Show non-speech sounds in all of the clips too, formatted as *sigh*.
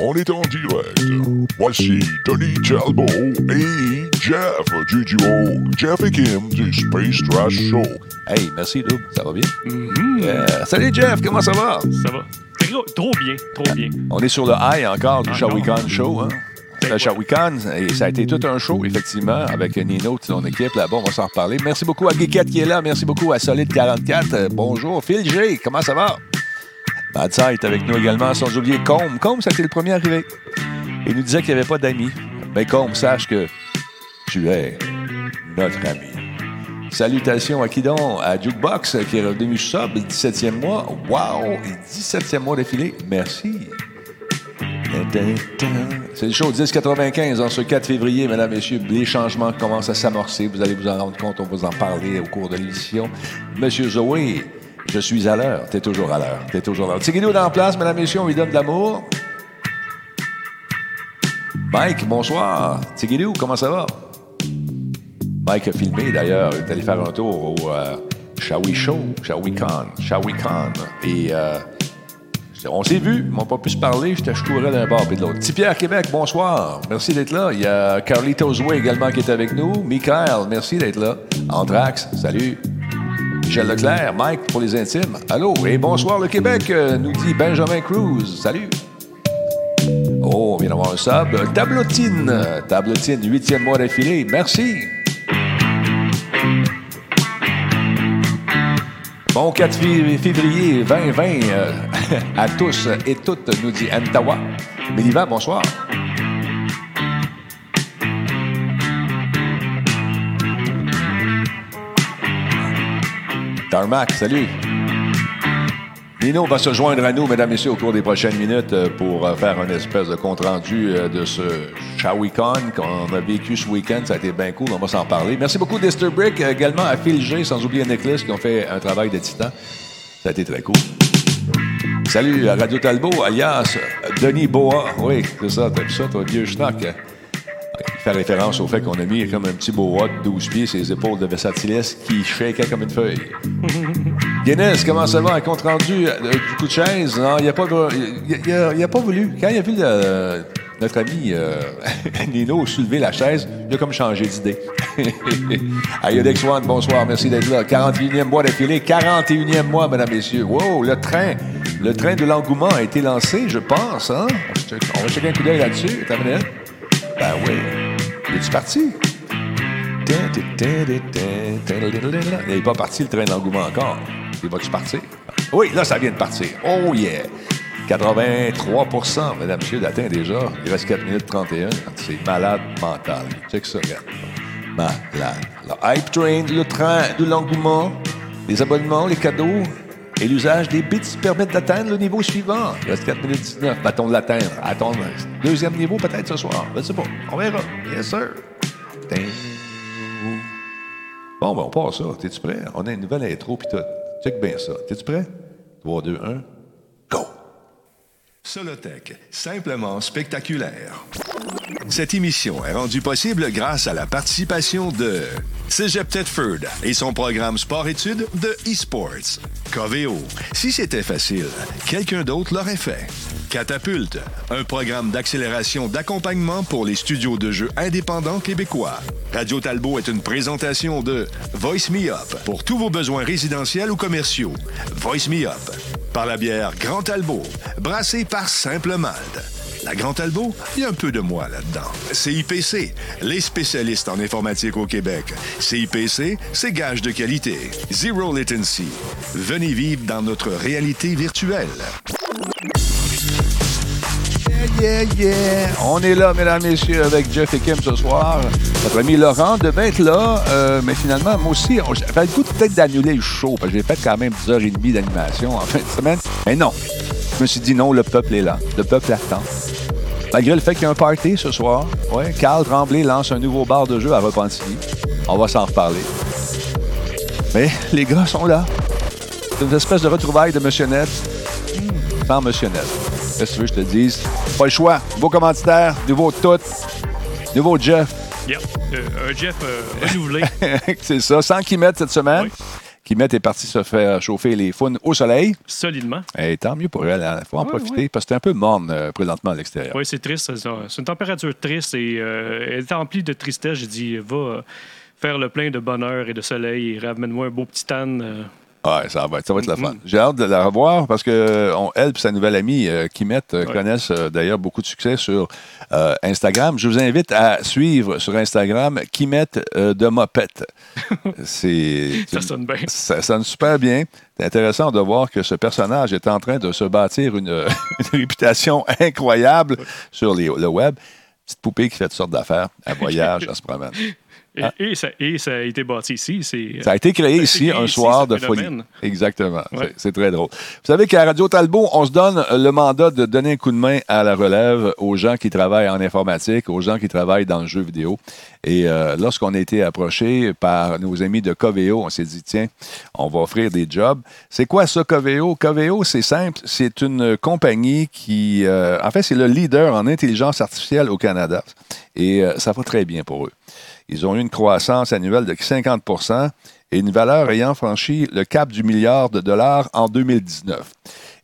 On est en direct. Voici Tony Talbot et Jeff du duo Jeff et Kim du Space Trash Show. Hey, merci, Doug. Ça va bien? Yeah. Salut, Jeff. Comment ça va? Ça va. Trop, trop bien, trop bien. On est sur le high encore du. Shawicon Show. Hein? Ben Le. Shawicon, et ça a été tout un show, effectivement, avec Nino, son équipe. Là-bas, on va s'en reparler. Merci beaucoup à Geekette qui est là. Merci beaucoup à Solid44. Euh, bonjour. Phil G, comment ça va? Side est avec nous également, sans oublier Combe. Combe, ça a été le premier arrivé. Il nous disait qu'il n'y avait pas d'amis. Ben, Combe, sache que tu es notre ami. Salutations à Kidon, à Jukebox, qui est revenu sub, le 17e mois. Wow! Et 17e mois d'affilée. Merci. C'est le show 1095 en ce 4 février, mesdames, messieurs. Les changements commencent à s'amorcer. Vous allez vous en rendre compte. On va vous en parler au cours de l'émission. Monsieur Zoé, je suis à l'heure. T'es toujours à l'heure. T'es toujours à l'heure. Tigidou dans la place, mesdames, messieurs. On lui donne de l'amour. Mike, bonsoir. Tigidou, comment ça va? Mike a filmé d'ailleurs. Il est allé faire un tour au euh, Shawi Show, Shawi Con, Shawi Con. Et euh, on s'est vu, ils m'ont pas pu se parler, j'étais je courais d'un bord et de l'autre. Pierre Québec, bonsoir. Merci d'être là. Il y a Carlitos Way également qui est avec nous. Michael, merci d'être là. Andrax, salut. Michel Leclerc, Mike pour les intimes. Allô et bonsoir le Québec, euh, nous dit Benjamin Cruz. Salut. Oh, on vient d'avoir un sub. Tablotine, Tablotine, huitième mois d'affilée. Merci. Bon 4 fév- février 2020 euh, *laughs* à tous et toutes, nous dit Antawa. Méliva, bonsoir. Tarmac, salut. Nino va se joindre à nous, mesdames et messieurs, au cours des prochaines minutes euh, pour euh, faire un espèce de compte-rendu euh, de ce Shawicon qu'on a vécu ce week-end. Ça a été bien cool, on va s'en parler. Merci beaucoup, Dister Brick, également à Phil G, sans oublier Nicholas, qui ont fait un travail de titan. Ça a été très cool. Salut à Radio Talbot, alias Denis Boa. Oui, c'est ça, t'as vu ça, toi, vieux schnock. Euh, référence au fait qu'on a mis comme un petit boa de 12 pieds sur les épaules de Vessatilis qui shakeait comme une feuille. *laughs* Guinness, comment ça va? Un compte rendu euh, du coup de chaise? Non, il n'a pas, il, a- il a pas voulu. Quand il a vu le- notre ami euh, *laughs* Nino soulever la chaise, il a comme changé d'idée. *laughs* Ayodex One, bonsoir, merci d'être là. 41e mois d'affilée, 41e mois, mesdames, messieurs. Wow, le train, le train de l'engouement a été lancé, je pense. Hein? On va checker- un coup d'œil là-dessus. Une minute. Ben oui. Es-tu parti? Il n'est pas parti le train d'engouement encore. Il va-tu partir? Oui, là, ça vient de partir. Oh yeah! 83% mesdames, messieurs, d'atteint déjà. Il reste 4 minutes 31. C'est malade mental. Check ça, regarde. Malade. Le hype train, le train de l'engouement, les abonnements, les cadeaux et l'usage des bits permettent d'atteindre le niveau suivant. Il reste 4 minutes 19. Battons de l'atteindre. Attendre. Deuxième niveau peut-être ce soir. Je sais pas. On verra. Yes, sir. Bon, ben, on part ça. T'es-tu prêt? On a une nouvelle intro puis tout. Check bien ça. T'es-tu prêt? 3, 2, 1, go! Solotech, simplement spectaculaire. Cette émission est rendue possible grâce à la participation de Cégep Thetford et son programme sport-études de eSports. Coveo, si c'était facile, quelqu'un d'autre l'aurait fait. Catapulte, un programme d'accélération d'accompagnement pour les studios de jeux indépendants québécois. Radio Talbot est une présentation de Voice Me Up pour tous vos besoins résidentiels ou commerciaux. Voice Me Up par la bière Grand Talbot, brassée par Simple Malte. La Grand Talbot, il y a un peu de moi là-dedans. CIPC, les spécialistes en informatique au Québec. CIPC, c'est gage de qualité. Zero latency. Venez vivre dans notre réalité virtuelle. Yeah, yeah! On est là, mesdames, messieurs, avec Jeff et Kim ce soir. Notre ami Laurent devait être là, euh, mais finalement, moi aussi, j'avais le goût peut-être d'annuler le show, parce que j'ai fait quand même 10h30 d'animation en fin de semaine. Mais non, je me suis dit non, le peuple est là. Le peuple attend. Malgré le fait qu'il y a un party ce soir, ouais, Carl Tremblay lance un nouveau bar de jeu à Repentigny. On va s'en reparler. Mais les gars sont là. C'est une espèce de retrouvaille de Monsieur Net sans Monsieur Net. Qu'est-ce que tu veux que je te dise? Pas le choix. Nouveau commanditaire, nouveau tout, nouveau Jeff. Euh, un Jeff euh, renouvelé. *laughs* c'est ça, sans qu'il mette cette semaine. Oui. Kimet est partie se faire chauffer les founes au soleil. Solidement. Et tant mieux pour elle. Il faut en profiter parce que c'est un peu morne euh, présentement à l'extérieur. Oui, c'est triste. ça. C'est une température triste et euh, elle est emplie de tristesse. J'ai dit, va euh, faire le plein de bonheur et de soleil et ramène-moi un beau petit tan. Ouais, ça va, être- ça va être le fun. J'ai hâte de la revoir parce que on- elle et sa nouvelle amie, euh, Kimet, euh, Ouais. connaissent euh, d'ailleurs beaucoup de succès sur euh, Instagram. Je vous invite à suivre sur Instagram Kimet de Mopette. *laughs* C'est Ça sonne bien. ça sonne super bien. C'est intéressant de voir que ce personnage est en train de se bâtir une, *laughs* une réputation incroyable sur les- le web. Petite poupée qui fait toutes sortes d'affaires. Elle *laughs* voyage, elle se promène. Et, et ça, et ça a été bâti ici. Ça a été créé été ici créé un ici, soir de folie. Exactement. Ouais. C'est très drôle. Vous savez qu'à Radio Talbot, on se donne le mandat de donner un coup de main à la relève aux gens qui travaillent en informatique, aux gens qui travaillent dans le jeu vidéo. Et euh, lorsqu'on a été approché par nos amis de Coveo, on s'est dit, tiens, on va offrir des jobs. C'est quoi ça, Coveo? Coveo, c'est simple. C'est une compagnie qui, euh, en fait, c'est le leader en intelligence artificielle au Canada. Et euh, ça va très bien pour eux. Ils ont eu une croissance annuelle de 50% et une valeur ayant franchi le cap du milliard de dollars en 2019.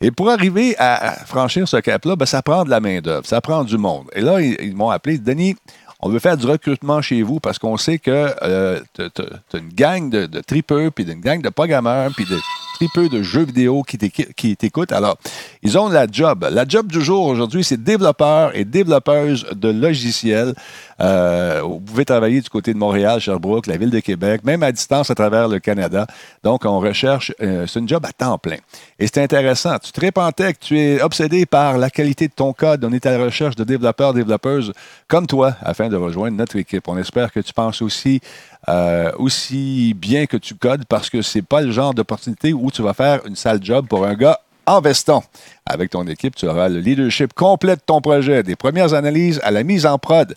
Et pour arriver à franchir ce cap-là, ben, ça prend de la main-d'œuvre, ça prend du monde. Et là, ils m'ont appelé, Denis, on veut faire du recrutement chez vous parce qu'on sait que euh, tu as une gang de, tripeux, puis une gang de programmeurs, puis de tripeux de jeux vidéo qui t'écoutent. Alors, ils ont la job. La job du jour aujourd'hui, c'est développeurs et développeuses de logiciels. Euh, vous pouvez travailler du côté de Montréal, Sherbrooke, la ville de Québec, même à distance à travers le Canada. Donc, on recherche, euh, c'est une job à temps plein. Et c'est intéressant. Tu te répantais que tu es obsédé par la qualité de ton code. On est à la recherche de développeurs, développeuses comme toi afin de rejoindre notre équipe. On espère que tu penses aussi, euh, aussi bien que tu codes parce que c'est pas le genre d'opportunité où tu vas faire une sale job pour un gars en veston. Avec ton équipe, tu auras le leadership complet de ton projet, des premières analyses à la mise en prod.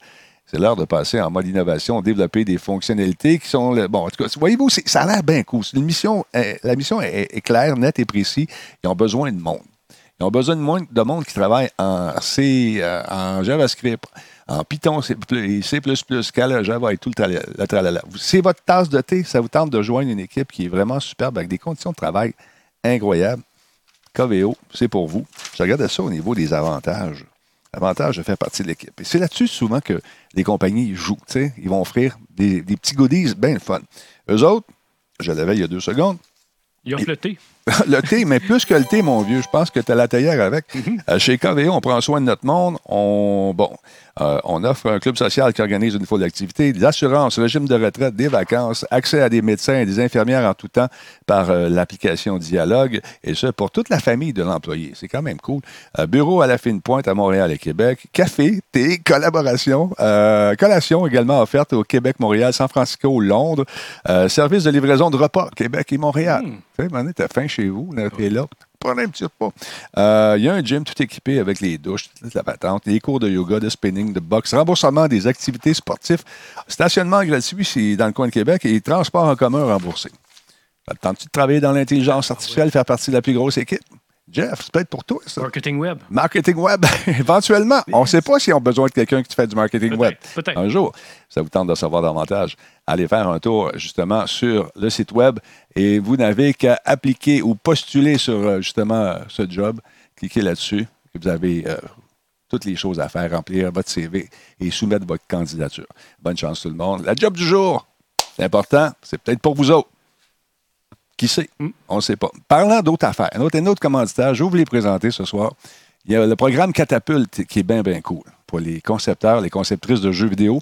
C'est l'heure de passer en mode innovation, développer des fonctionnalités qui sont... le- bon, en tout cas, voyez-vous, ça a l'air bien cool. Euh, la mission est, est claire, nette et précise. Ils ont besoin de monde. Ils ont besoin de monde, de monde qui travaille en C, euh, en JavaScript, en Python, C++, C++, Scala, Java et tout le tralala. C'est votre tasse de thé. Ça vous tente de joindre une équipe qui est vraiment superbe avec des conditions de travail incroyables. Coveo, c'est pour vous. Je regardais ça au niveau des avantages. Avantage de faire partie de l'équipe. Et c'est là-dessus souvent que les compagnies jouent. Ils vont offrir des, des petits goodies bien fun. Eux autres, je l'avais il y a deux secondes, Il offre le thé. *laughs* le thé, mais plus que le thé, mon vieux, je pense que tu as la théière avec. Euh, chez KVO, on prend soin de notre monde. On, bon, euh, on offre un club social qui organise une foule d'activités, des assurances, régime de retraite, des vacances, accès à des médecins et des infirmières en tout temps par euh, l'application Dialogue, et ce, pour toute la famille de l'employé. C'est quand même cool. Euh, bureau à la fine pointe à Montréal et Québec. Café, thé, collaboration. Euh, collation également offerte au Québec, Montréal, San Francisco, Londres. Euh, service de livraison de repas, Québec et Montréal. Hmm. Tu sais, t'as faim chez vous, là, t'es là. Euh, Il y a un gym tout équipé avec les douches, la patente, les cours de yoga, de spinning, de boxe, remboursement des activités sportives, stationnement gratuit c'est dans le coin de Québec et transport en commun remboursé. Attends-tu de travailler dans l'intelligence artificielle, faire partie de la plus grosse équipe? Jeff, c'est peut-être pour toi, ça. Marketing web. Marketing web, *laughs* éventuellement. On ne sait pas si on a besoin de quelqu'un qui fait du marketing web. Peut-être. Un jour, ça vous tente de savoir davantage, allez faire un tour justement sur le site web et vous n'avez qu'à appliquer ou postuler sur euh, justement ce job. Cliquez là-dessus et vous avez euh, toutes les choses à faire, remplir votre CV et soumettre votre candidature. Bonne chance tout le monde. La job du jour, c'est important, c'est peut-être pour vous autres. Qui sait? On ne sait pas. Parlant d'autres affaires, un autre, un autre commanditaire, je vais vous les présenter ce soir. Il y a le programme Catapulte qui est bien, bien cool pour les concepteurs, les conceptrices de jeux vidéo.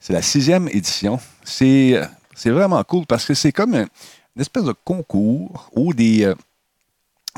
C'est la sixième édition. C'est euh, vraiment cool parce que c'est comme un- une espèce de concours où des, euh,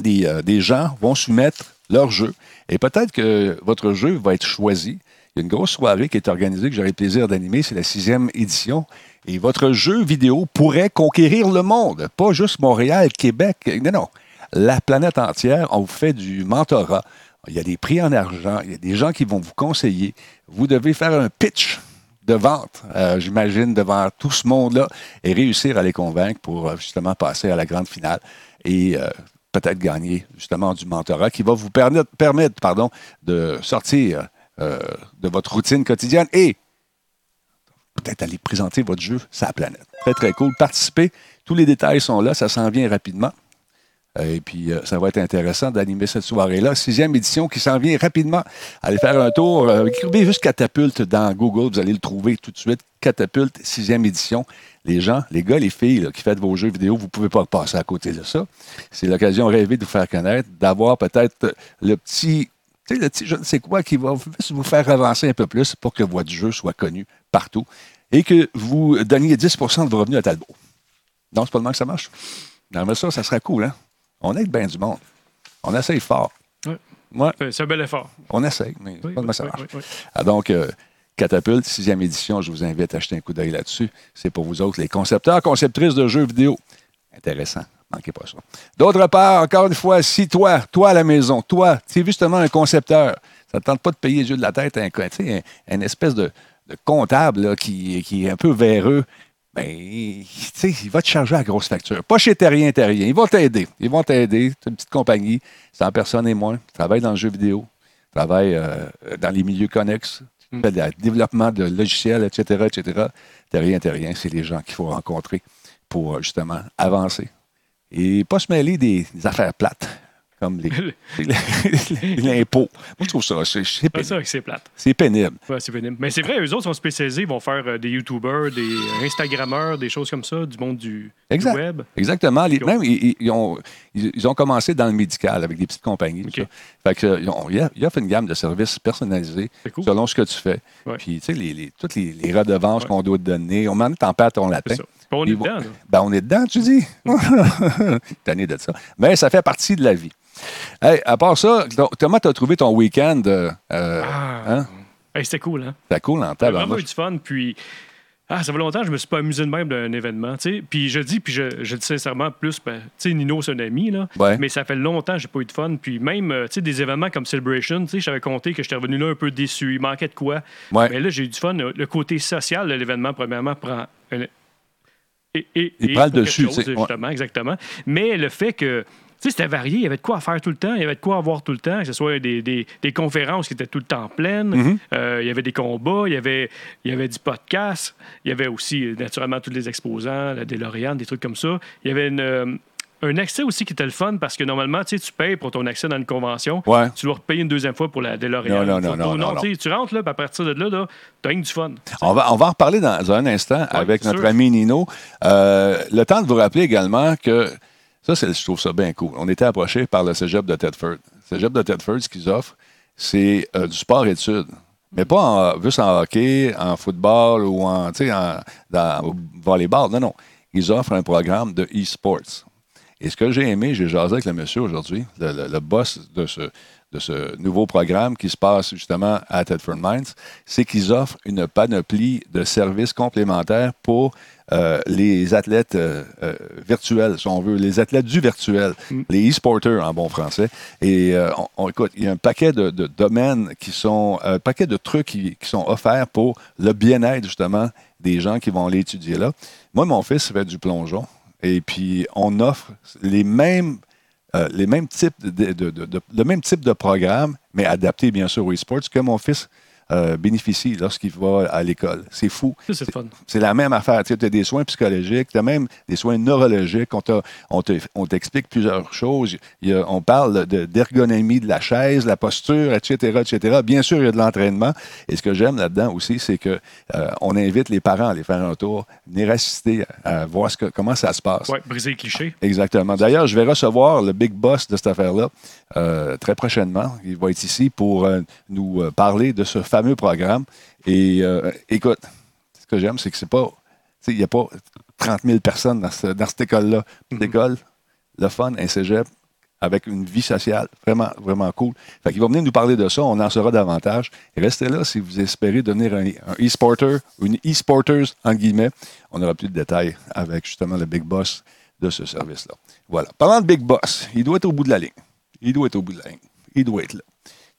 des, euh, des gens vont soumettre leur jeu et peut-être que votre jeu va être choisi. Il y a une grosse soirée qui est organisée que j'aurai le plaisir d'animer. C'est la sixième édition. Et votre jeu vidéo pourrait conquérir le monde. Pas juste Montréal, Québec. Non, non. La planète entière. On vous fait du mentorat. Il y a des prix en argent. Il y a des gens qui vont vous conseiller. Vous devez faire un pitch de vente, euh, j'imagine, devant tout ce monde-là et réussir à les convaincre pour euh, justement passer à la grande finale et euh, peut-être gagner justement du mentorat qui va vous permettre, pardon, de sortir de votre routine quotidienne et peut-être aller présenter votre jeu sur la planète. Très, très cool. Participez. Tous les détails sont là. Ça s'en vient rapidement. Euh, Et puis, euh, ça va être intéressant d'animer cette soirée-là. Sixième édition qui s'en vient rapidement. Allez faire un tour. Euh, écrivez juste Catapulte dans Google. Vous allez le trouver tout de suite. Catapulte, sixième édition. Les gens, les gars, les filles qui faites vos jeux vidéo, vous ne pouvez pas passer à côté de ça. C'est l'occasion rêvée de vous faire connaître, d'avoir peut-être le petit, tu sais, le petit je ne sais quoi qui va vous faire avancer un peu plus pour que votre jeu soit connu partout et que vous donniez 10% de vos revenus à Talbot? Non, c'est pas le même que ça marche. Non, mais ça, ça serait cool, hein? On aide bien du monde. On essaye fort. Ouais. Ouais, C'est un bel effort. on essaye, mais c'est Oui, pas oui, ça oui, marche. oui, oui. Ah, donc, euh, Catapulte, sixième édition, je vous invite à jeter un coup d'œil là-dessus. C'est pour vous autres, les concepteurs, conceptrices de jeux vidéo. Intéressant. Manquez pas ça. D'autre part, encore une fois, si toi, toi à la maison, toi, tu es justement un concepteur, ça ne te tente pas de payer les yeux de la tête à un, espèce de, de comptable là, qui, qui est un peu véreux, ben, il va te charger la grosse facture. Pas chez Terrien, Terrien. Ils vont t'aider. Ils vont t'aider. C'est une petite compagnie, 100 personnes et moins. Travaille dans le jeu vidéo. Travaille euh, dans les milieux connexes. Mm. Fait le développement de logiciels, etc., etc. Terrien, Terrien, c'est les gens qu'il faut rencontrer pour justement avancer. Et pas se mêler des, des affaires plates, comme l'impôt. *laughs* Moi, je trouve ça, c'est pénible. c'est plate. C'est pénible. Ouais, c'est pénible. Mais c'est vrai, eux autres sont spécialisés, ils vont faire euh, des YouTubers, des Instagrammeurs, des choses comme ça, du monde du, web. Exactement. Les- même, ils, ils ont, ils, ils ont commencé dans le médical avec des petites compagnies. Fait que, ils ont- ils, offrent une gamme de services personnalisés cool. selon ce que tu fais. Ouais. Puis, tu sais, les, les- toutes les, redevances Ouais. qu'on doit te donner, on m'en ton latin. C'est ça. Puis on est dedans, là. Ben, on est dedans, tu dis. *laughs* Tanné de ça. Mais ça fait partie de la vie. Hey, à part ça, comment tu as trouvé ton week-end? euh, euh, Ah. hein? Hey, C'était cool, hein? C'était cool en J'ai vraiment eu du fun. Puis, ah, ça fait longtemps que je me suis pas amusé de même d'un événement. tu sais. Puis je dis, puis je, dis sincèrement, plus, ben, tu sais, Nino, c'est un ami, là. Ouais. Mais ça fait longtemps que j'ai pas eu de fun. Puis même, euh, tu sais, des événements comme Celebration, tu sais, j'avais compté que j'étais revenu là un peu déçu. Il manquait de quoi. Ouais. Mais là, j'ai eu du fun. Le côté social de l'événement, premièrement, prend. un- et, et- Il et prend le pour quelque dessus, chose, ouais. Exactement. Mais le fait que. Tu sais, c'était varié. Il y avait de quoi faire tout le temps. Il y avait de quoi avoir tout le temps. Que ce soit des, des- des conférences qui étaient tout le temps pleines. Euh, il y avait des combats. Il y avait, il y avait du podcast. Il y avait aussi, euh, naturellement, tous les exposants, la DeLorean, des trucs comme ça. Il y avait une, euh, un accès aussi qui était le fun parce que normalement, tu sais, tu payes pour ton accès dans une convention. Ouais. Tu dois repayer une deuxième fois pour la DeLorean. Non, non, non, non, non, tu rentres là, puis à partir de là, là tu as du fun. On va, on va en reparler dans un instant avec notre sûr. ami Nino. Euh, le temps de vous rappeler également que ça, c'est- je trouve ça bien cool. On était approché par le cégep de Tedford. Le cégep de Tedford, ce qu'ils offrent, c'est euh, du sport-études. Mais pas en, juste en hockey, en football ou en, tu sais, en dans, volleyball. Non, non. Ils offrent un programme de e-sports. Et ce que j'ai aimé, j'ai jasé avec le monsieur aujourd'hui, le, le- le boss de ce, de ce nouveau programme qui se passe justement à Tedford Mines, c'est qu'ils offrent une panoplie de services complémentaires pour euh, les athlètes euh, euh, virtuels, si on veut, les athlètes du virtuel, les e-sporters en bon français. Et on, on- écoute, il y a un paquet de, de domaines qui sont, un paquet de trucs qui, qui sont offerts pour le bien-être justement des gens qui vont aller étudier là. Moi, mon fils fait du plongeon. Et puis, on offre les mêmes, euh, les mêmes types de, de- le même type de programme, mais adapté, bien sûr, au e-sports, que mon fils euh, bénéficie lorsqu'il va à l'école. C'est fou. C'est la même affaire. Tu as des soins psychologiques, tu as même des soins neurologiques. On, t'explique plusieurs choses. Il y a- on parle de- d'ergonomie de la chaise, la posture, etc., etc. Bien sûr, il y a de l'entraînement. Et ce que j'aime là-dedans aussi, c'est que euh, on invite les parents à aller faire un tour, venir assister, à, à voir ce que, comment ça se passe. Ouais, briser les clichés. Exactement. D'ailleurs, je vais recevoir le big boss de cette affaire-là euh, très prochainement. Il va être ici pour nous parler de ce fameux programme. Et euh, écoute, ce que j'aime, c'est que c'est pas. Il n'y a pas 30 000 personnes dans, ce- dans cette école-là. Cette école, le fun, un cégep, avec une vie sociale vraiment, vraiment cool. Fait qu'il va venir nous parler de ça, on en saura davantage. Et restez là si vous espérez devenir un, un e-sporter ou une e-sporteuse, en guillemets. On aura plus de détails avec justement le big boss de ce service-là. Voilà. Parlant de big boss, il doit être au bout de la ligne. Il doit être au bout de la ligne. Il doit être là.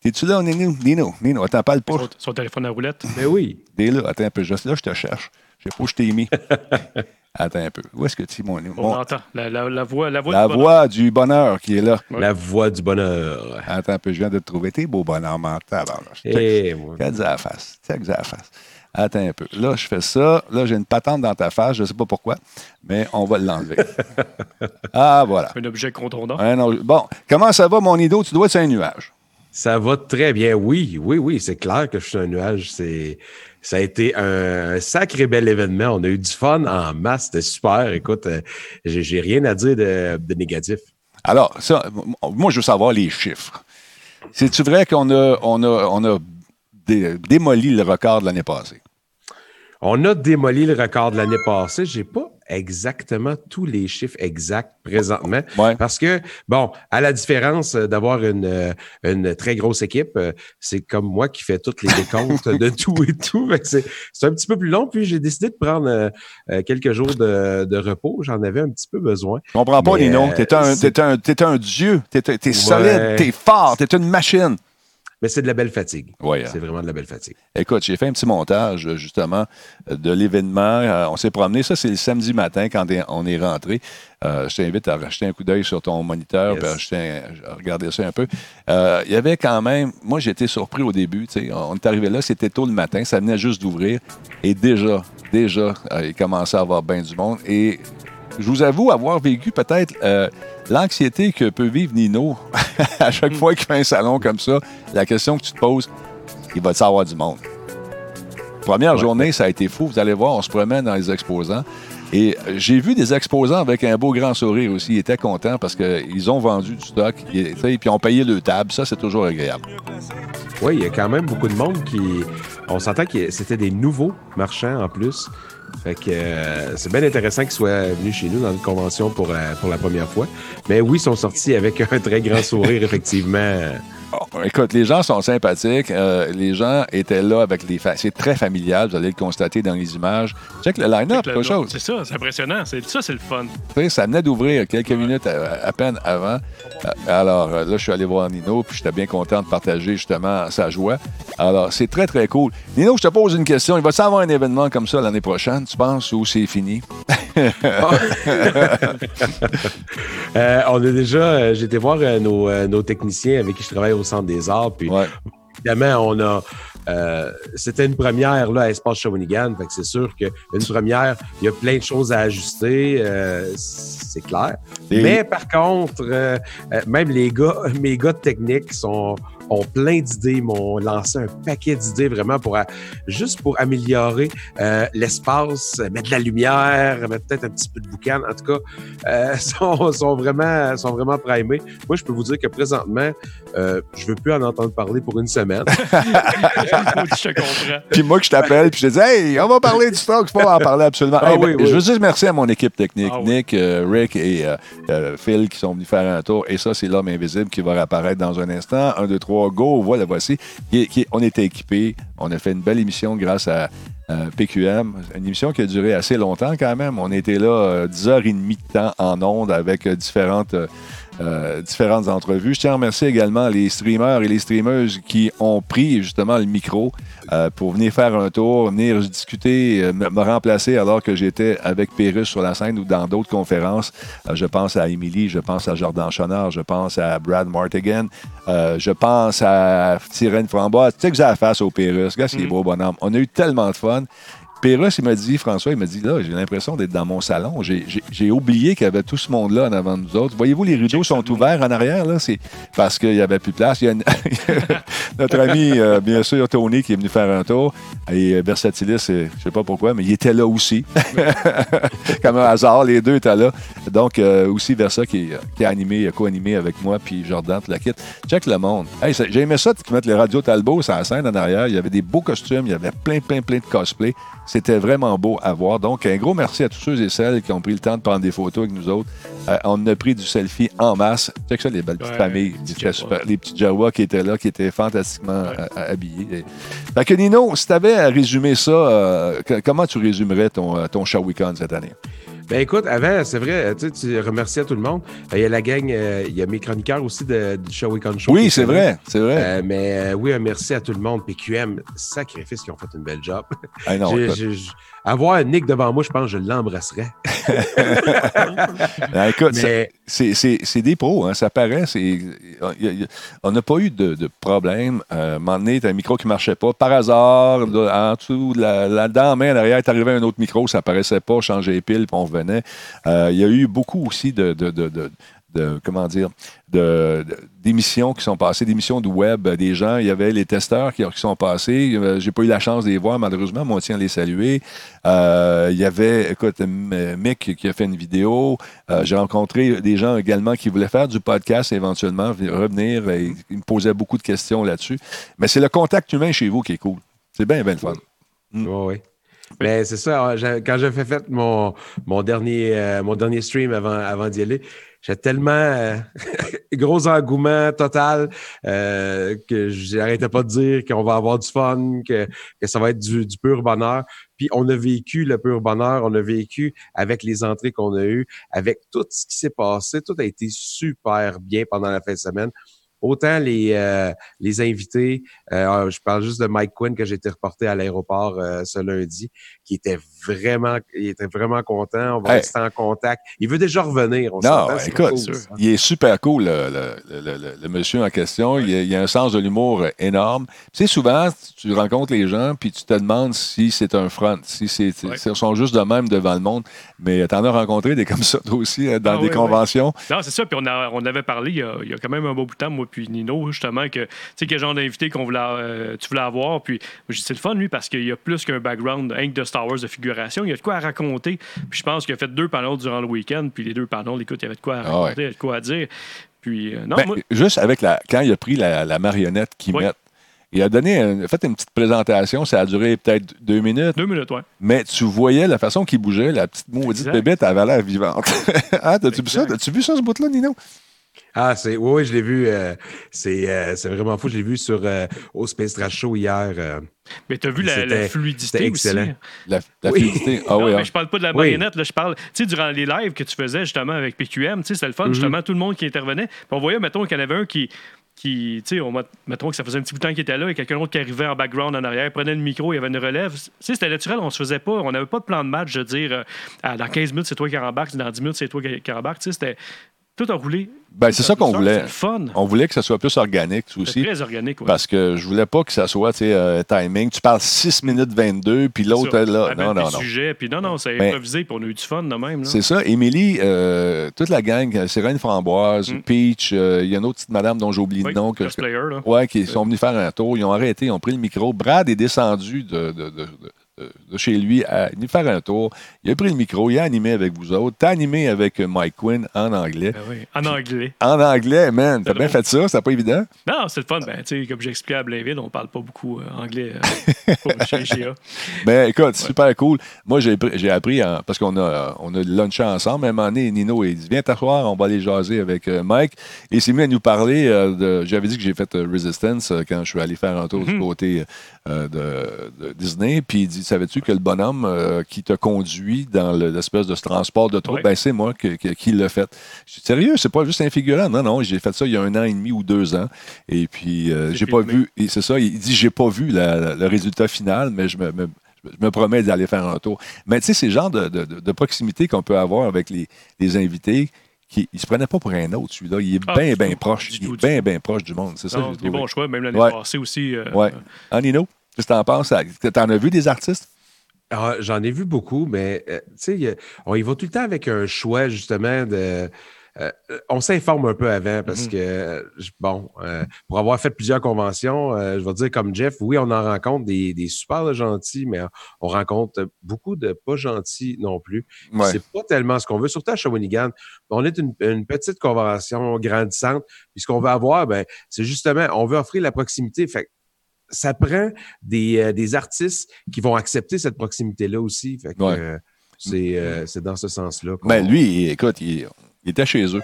T'es-tu là, Nino? Nino, Nino, attends, parle pas. Son, son téléphone à roulette? Ben oui. T'es là, attends un peu. Juste là, je te cherche. Je sais pas où je t'ai mis. *laughs* attends un peu. Où est-ce que tu es, mon... On mon- entend. La, la, la voix, la voix la du bonheur. voix du bonheur qui est là. Ouais. La voix du bonheur. Attends un peu, je viens de te trouver. T'es beau bonheur mental. Eh, moi. Dit à la face. Check ça à la face. Attends un peu. Là, je fais ça. Là, j'ai une patente dans ta face. Je ne sais pas pourquoi, mais on va l'enlever. *laughs* ah, voilà. Un objet contondant. bon, comment ça va, mon ido? Tu dois être un nuage. Ça va très bien. Oui, oui, oui. C'est clair que je suis un nuage. C'est. Ça a été un sacré bel événement. On a eu du fun en masse. C'était super. Écoute, euh, j'ai rien à dire de, négatif. Alors, ça, moi, je veux savoir les chiffres. C'est-tu vrai qu'on a, on a, on a démoli le record de l'année passée? On a démoli le record de l'année passée. J'ai pas exactement tous les chiffres exacts présentement. Parce que, bon, à la différence d'avoir une, euh, une très grosse équipe, euh, c'est comme moi qui fais toutes les décomptes de *laughs* tout et tout. C'est un petit peu plus long. Puis j'ai décidé de prendre euh, quelques jours de, de repos. J'en avais un petit peu besoin. Je comprends pas, Nino. T'es un, un, un, dieu. T'es es, solide, t'es fort, t'es une machine. Mais c'est de la belle fatigue. Ouais, c'est vraiment de la belle fatigue. Écoute, j'ai fait un petit montage, justement, de l'événement. Euh, on s'est promené. Ça, c'est le samedi matin quand on est rentré. Euh, je t'invite à racheter un coup d'œil sur ton moniteur yes. à regarder ça un peu. Euh, il y avait quand même. Moi, j'étais surpris au début. On est arrivé là, c'était tôt le matin. Ça venait juste d'ouvrir. Et déjà, déjà, il commençait à avoir bien du monde. Et je vous avoue avoir vécu peut-être euh, l'anxiété que peut vivre Nino *laughs* à chaque fois qu'il fait un salon comme ça. La question que tu te poses, il va te savoir du monde? Première journée, ça a été fou. Vous allez voir, on se promène dans les exposants. Et j'ai vu des exposants avec un beau grand sourire aussi. Ils étaient contents parce qu'ils ont vendu du stock et puis ont payé le table. Ça, c'est toujours agréable. Oui, il y a quand même beaucoup de monde qui. On s'entend que c'était des nouveaux marchands en plus. Fait que euh, c'est bien intéressant qu'ils soient venus chez nous dans une convention pour, euh, pour la première fois. Mais oui, ils sont sortis avec un très grand sourire, *laughs* effectivement. Oh, écoute, les gens sont sympathiques. Euh, les gens étaient là avec les. C'est très familial, vous allez le constater dans les images. Check le line-up, quelque chose. C'est ça, c'est impressionnant. Ça, c'est le fun. ça venait d'ouvrir quelques minutes à, peine avant. Euh, alors là, je suis allé voir Nino, puis j'étais bien content de partager justement sa joie. Alors, c'est très, très cool. Nino, je te pose une question. Il va y avoir un événement comme ça l'année prochaine, tu penses, ou c'est fini? *laughs* Euh, on a déjà. J'ai été voir nos, nos techniciens avec qui je travaille au Centre des Arts. Puis, évidemment, on a. Euh, c'était une première là, à Espace Shawinigan. Fait que c'est sûr qu'une première, il y a plein de choses à ajuster, euh, c'est clair. Mais par contre, euh, même les gars, *laughs* mes gars de technique sont ont plein d'idées, m'ont lancé un paquet d'idées vraiment pour juste pour améliorer euh, l'espace, mettre de la lumière, mettre peut-être un petit peu de boucan. En tout cas, euh, *laughs* sont, sont, vraiment sont vraiment primés. Moi, je peux vous dire que présentement, euh, je veux plus en entendre parler pour une semaine. *laughs* *laughs* je comprends. Puis moi que je t'appelle, puis je te dis Hey, on va parler du stock, il faut en parler absolument. Ah ben, je veux dire merci à mon équipe technique, ah Nick, euh, Rick et Phil qui sont venus faire un tour. Et ça, c'est l'homme invisible qui va réapparaître dans un instant. Un, deux, trois go, voilà, voici. on était équipés. On a fait une belle émission grâce à PQM. Une émission qui a duré assez longtemps quand même. On était là 10h30 de temps en ondes avec euh, différentes euh, différentes entrevues. Je tiens à remercier également les streamers et les streameuses qui ont pris justement le micro euh, pour venir faire un tour, venir discuter, euh, me, remplacer alors que j'étais avec Pérus sur la scène ou dans d'autres conférences. je pense à Émilie, je pense à Jordan Chonard, je pense à Brad Martigan, je pense à Tyrène Framboise. Tu sais que j'ai la face au Pérus. Gars, c'est mm. beau bonhomme. On a eu tellement de fun. Pérus, il m'a dit, François, il m'a dit, là, j'ai l'impression d'être dans mon salon. J'ai oublié qu'il y avait tout ce monde-là en avant de nous autres. Voyez-vous, les rideaux sont ouverts en arrière, là? C'est parce qu'il n'y avait plus de place. Il y a *laughs* notre ami, euh, bien sûr, Tony, qui est venu faire un tour. Et euh, Versatilis, je ne sais pas pourquoi, mais il était là aussi. *laughs* Comme un hasard, les deux étaient là. Donc, euh, aussi Versa qui, qui a animé, a co-animé avec moi, puis Jordan, tu la quitte. Check le monde. Hey, j'ai aimé ça, qu'ils mettent les radios Talbot sur la scène en arrière. Il y avait des beaux costumes, il y avait plein, plein, plein de cosplays. C'était vraiment beau à voir. Donc, un gros merci à tous ceux et celles qui ont pris le temps de prendre des photos avec nous autres. Euh, on a pris du selfie en masse. Check ça, les belles petites familles. Les petits Jawa qui étaient là, qui étaient fantastiquement euh, habillés. Fait que Nino, si tu avais à résumer ça, euh, comment tu résumerais ton, ton Shawicon cette année? Ben écoute, avant, c'est vrai, tu, sais, tu remercies à tout le monde. Euh, il y a la gang, euh, il y a mes chroniqueurs aussi de, du Show Weekend Show. Oui, c'est vrai, c'est vrai. Euh, mais oui, merci à tout le monde. PQM, sacrifice, qui ont fait une belle job. Ah non, *laughs* avoir Nick devant moi, je pense que je l'embrasserais. *laughs* Ben, écoute, c'est des pros, hein, ça paraît. on n'a pas eu de, de problème. Euh, à un moment donné, un micro qui ne marchait pas. Par hasard, en dessous, la, la main, derrière, est arrivé un autre micro, ça apparaissait pas, changer les piles, puis on revenait. Euh, il y a eu beaucoup aussi de, de de comment dire, d'émissions qui sont passées, d'émissions de web, des gens. Il y avait les testeurs qui, sont passés. Euh, j'ai pas eu la chance de les voir, malheureusement, mais on tient à les saluer. Euh, il y avait, écoute, Mick qui a fait une vidéo. Euh, j'ai rencontré des gens également qui voulaient faire du podcast éventuellement, revenir. Et, ils me posaient beaucoup de questions là-dessus. Mais c'est le contact humain chez vous qui est cool. C'est bien, bien le fun. Oui, oui. Mais c'est ça, quand j'ai fait mon, mon, dernier, mon dernier stream avant, avant d'y aller, j'ai tellement euh, *laughs* gros engouement total euh, que j'arrêtais pas de dire qu'on va avoir du fun, que, que ça va être du, du, pur bonheur. Puis on a vécu le pur bonheur, on a vécu avec les entrées qu'on a eues, avec tout ce qui s'est passé. Tout a été super bien pendant la fin de semaine. Autant les, euh, les invités, euh, je parle juste de Mike Quinn que j'ai été reporté à l'aéroport euh, ce lundi, qui était vraiment, il était vraiment content. On va rester en contact. Il veut déjà revenir. On non, écoute, il est super cool, le, le, le, monsieur en question. Il, a, il, a, un sens de l'humour énorme. Tu sais, souvent, tu rencontres les gens, puis tu te demandes si c'est un front, si c'est, ils sont juste de même devant le monde. Mais tu en as rencontré des comme ça, toi aussi, hein, dans ah des conventions. Non, c'est ça. Puis on, a, on avait parlé il y, a, il y, a, quand même un beau bout de temps, moi, puis Nino, justement, que tu sais, quel genre d'invité qu'on voulait, euh, tu voulais avoir. Puis c'est le fun, lui, parce qu'il y a plus qu'un background, un de Star Wars de Il y a de quoi à raconter. Puis je pense qu'il a fait deux panels durant le week-end. Puis les deux panels, écoute, il y avait de quoi à ah raconter, il y avait de quoi à dire. Puis, euh, non, ben, Juste avec la. Quand il a pris la, marionnette qui met il a donné, a fait une petite présentation, ça a duré peut-être deux minutes. Deux minutes, oui. Mais tu voyais la façon qu'il bougeait, la petite maudite bébête avait l'air vivante. ah, *laughs* t'as-tu vu ça? T'as-tu vu ça, ce bout-là, Nino? Ah, c'est oui, je l'ai vu. Euh, euh, c'est vraiment fou. Je l'ai vu sur euh, au Space Trash Show hier. Mais tu as vu la, fluidité excellent. aussi. La, la fluidité. Ah, oui, mais hein. je parle pas de la marionnette. Là, je parle, tu sais, durant les lives que tu faisais justement avec PQM, tu sais, c'était le fun, mm-hmm. justement, tout le monde qui intervenait. Puis on voyait, mettons, qu'il y en avait un qui, qui, tu sais, mettons que ça faisait un petit bout de temps qu'il était là et quelqu'un d'autre qui arrivait en background en arrière, prenait le micro, il y avait une relève. Tu sais, c'était naturel, on se faisait pas, on n'avait pas de plan de match de dire dans 15 minutes, c'est toi qui embarques, dans 10 minutes, c'est toi qui embarques. Tu sais, c'était tout a roulé. Ben, c'est ça qu'on voulait. Fun. On voulait que ça soit plus organique aussi. Très organique, oui. Parce que je voulais pas que ça soit, tu sais, euh, timing. Tu parles 6 minutes 22, puis l'autre est là. Non, non, non. Sujets, puis non, non, c'est ben, improvisé, puis on a eu du fun de même. C'est ça. Émilie, euh, toute la gang, Sérène Framboise, mm. Peach, euh, il y a une autre petite madame dont j'ai oublié le nom. Que, player, là. Ouais, qui sont venus faire un tour. Ils ont arrêté, ils ont pris le micro. Brad est descendu de, de, de de chez lui à venir faire un tour. Il a pris le micro, il a animé avec vous autres. T'as animé avec Mike Quinn en anglais. Ben oui, en anglais. En anglais, man. T'as bien fait ça, c'est pas évident? Non, c'est le fun. Ben, comme j'expliquais à Blainville, on parle pas beaucoup euh, anglais euh, chez GA. *laughs* Ben, écoute, super cool. Moi, j'ai appris, parce qu'on a, on a lunché ensemble. À un moment donné, Nino, il dit Viens t'asseoir, on va aller jaser avec euh, Mike. Et il s'est mis à nous parler de. J'avais dit que j'ai fait Resistance quand je suis allé faire un tour du mhm. côté de, de, Disney. Puis il dit savais-tu que le bonhomme euh, qui t'a conduit dans l'espèce de transport de troupe, ben, c'est moi qui l'a fait. Je suis sérieux, c'est pas juste un figurant. Non, non, j'ai fait ça il y a un an et demi ou deux ans. Et puis, euh, j'ai pas vu, c'est ça, il dit, j'ai pas vu le résultat final, mais je me, promets d'aller faire un tour. Mais tu sais, c'est le genre de, proximité qu'on peut avoir avec les, invités qui ne se prenait pas pour un autre, celui-là. Il est ah, bien, bien proche. Il est bien, bien proche du monde. C'est ça, j'ai bon choix, même l'année passée aussi. Euh, oui. Anino, qu'est-ce que tu en penses? en as vu des artistes? Ah, j'en ai vu beaucoup, mais euh, tu sais, on y va tout le temps avec un choix justement de. Euh, on s'informe un peu avant parce mmh que, bon, euh, pour avoir fait plusieurs conventions, je vais dire comme Jeff, oui, on en rencontre des, des super gentils, mais on rencontre beaucoup de pas gentils non plus. C'est pas tellement ce qu'on veut, surtout à Shawinigan. On est une, une petite convention grandissante, puis ce qu'on veut avoir, ben, c'est justement, on veut offrir la proximité. Fait ça prend des, euh, des, artistes qui vont accepter cette proximité-là aussi. Fait que, euh, euh, c'est dans ce sens-là. Ben, lui, écoute, il, était chez eux.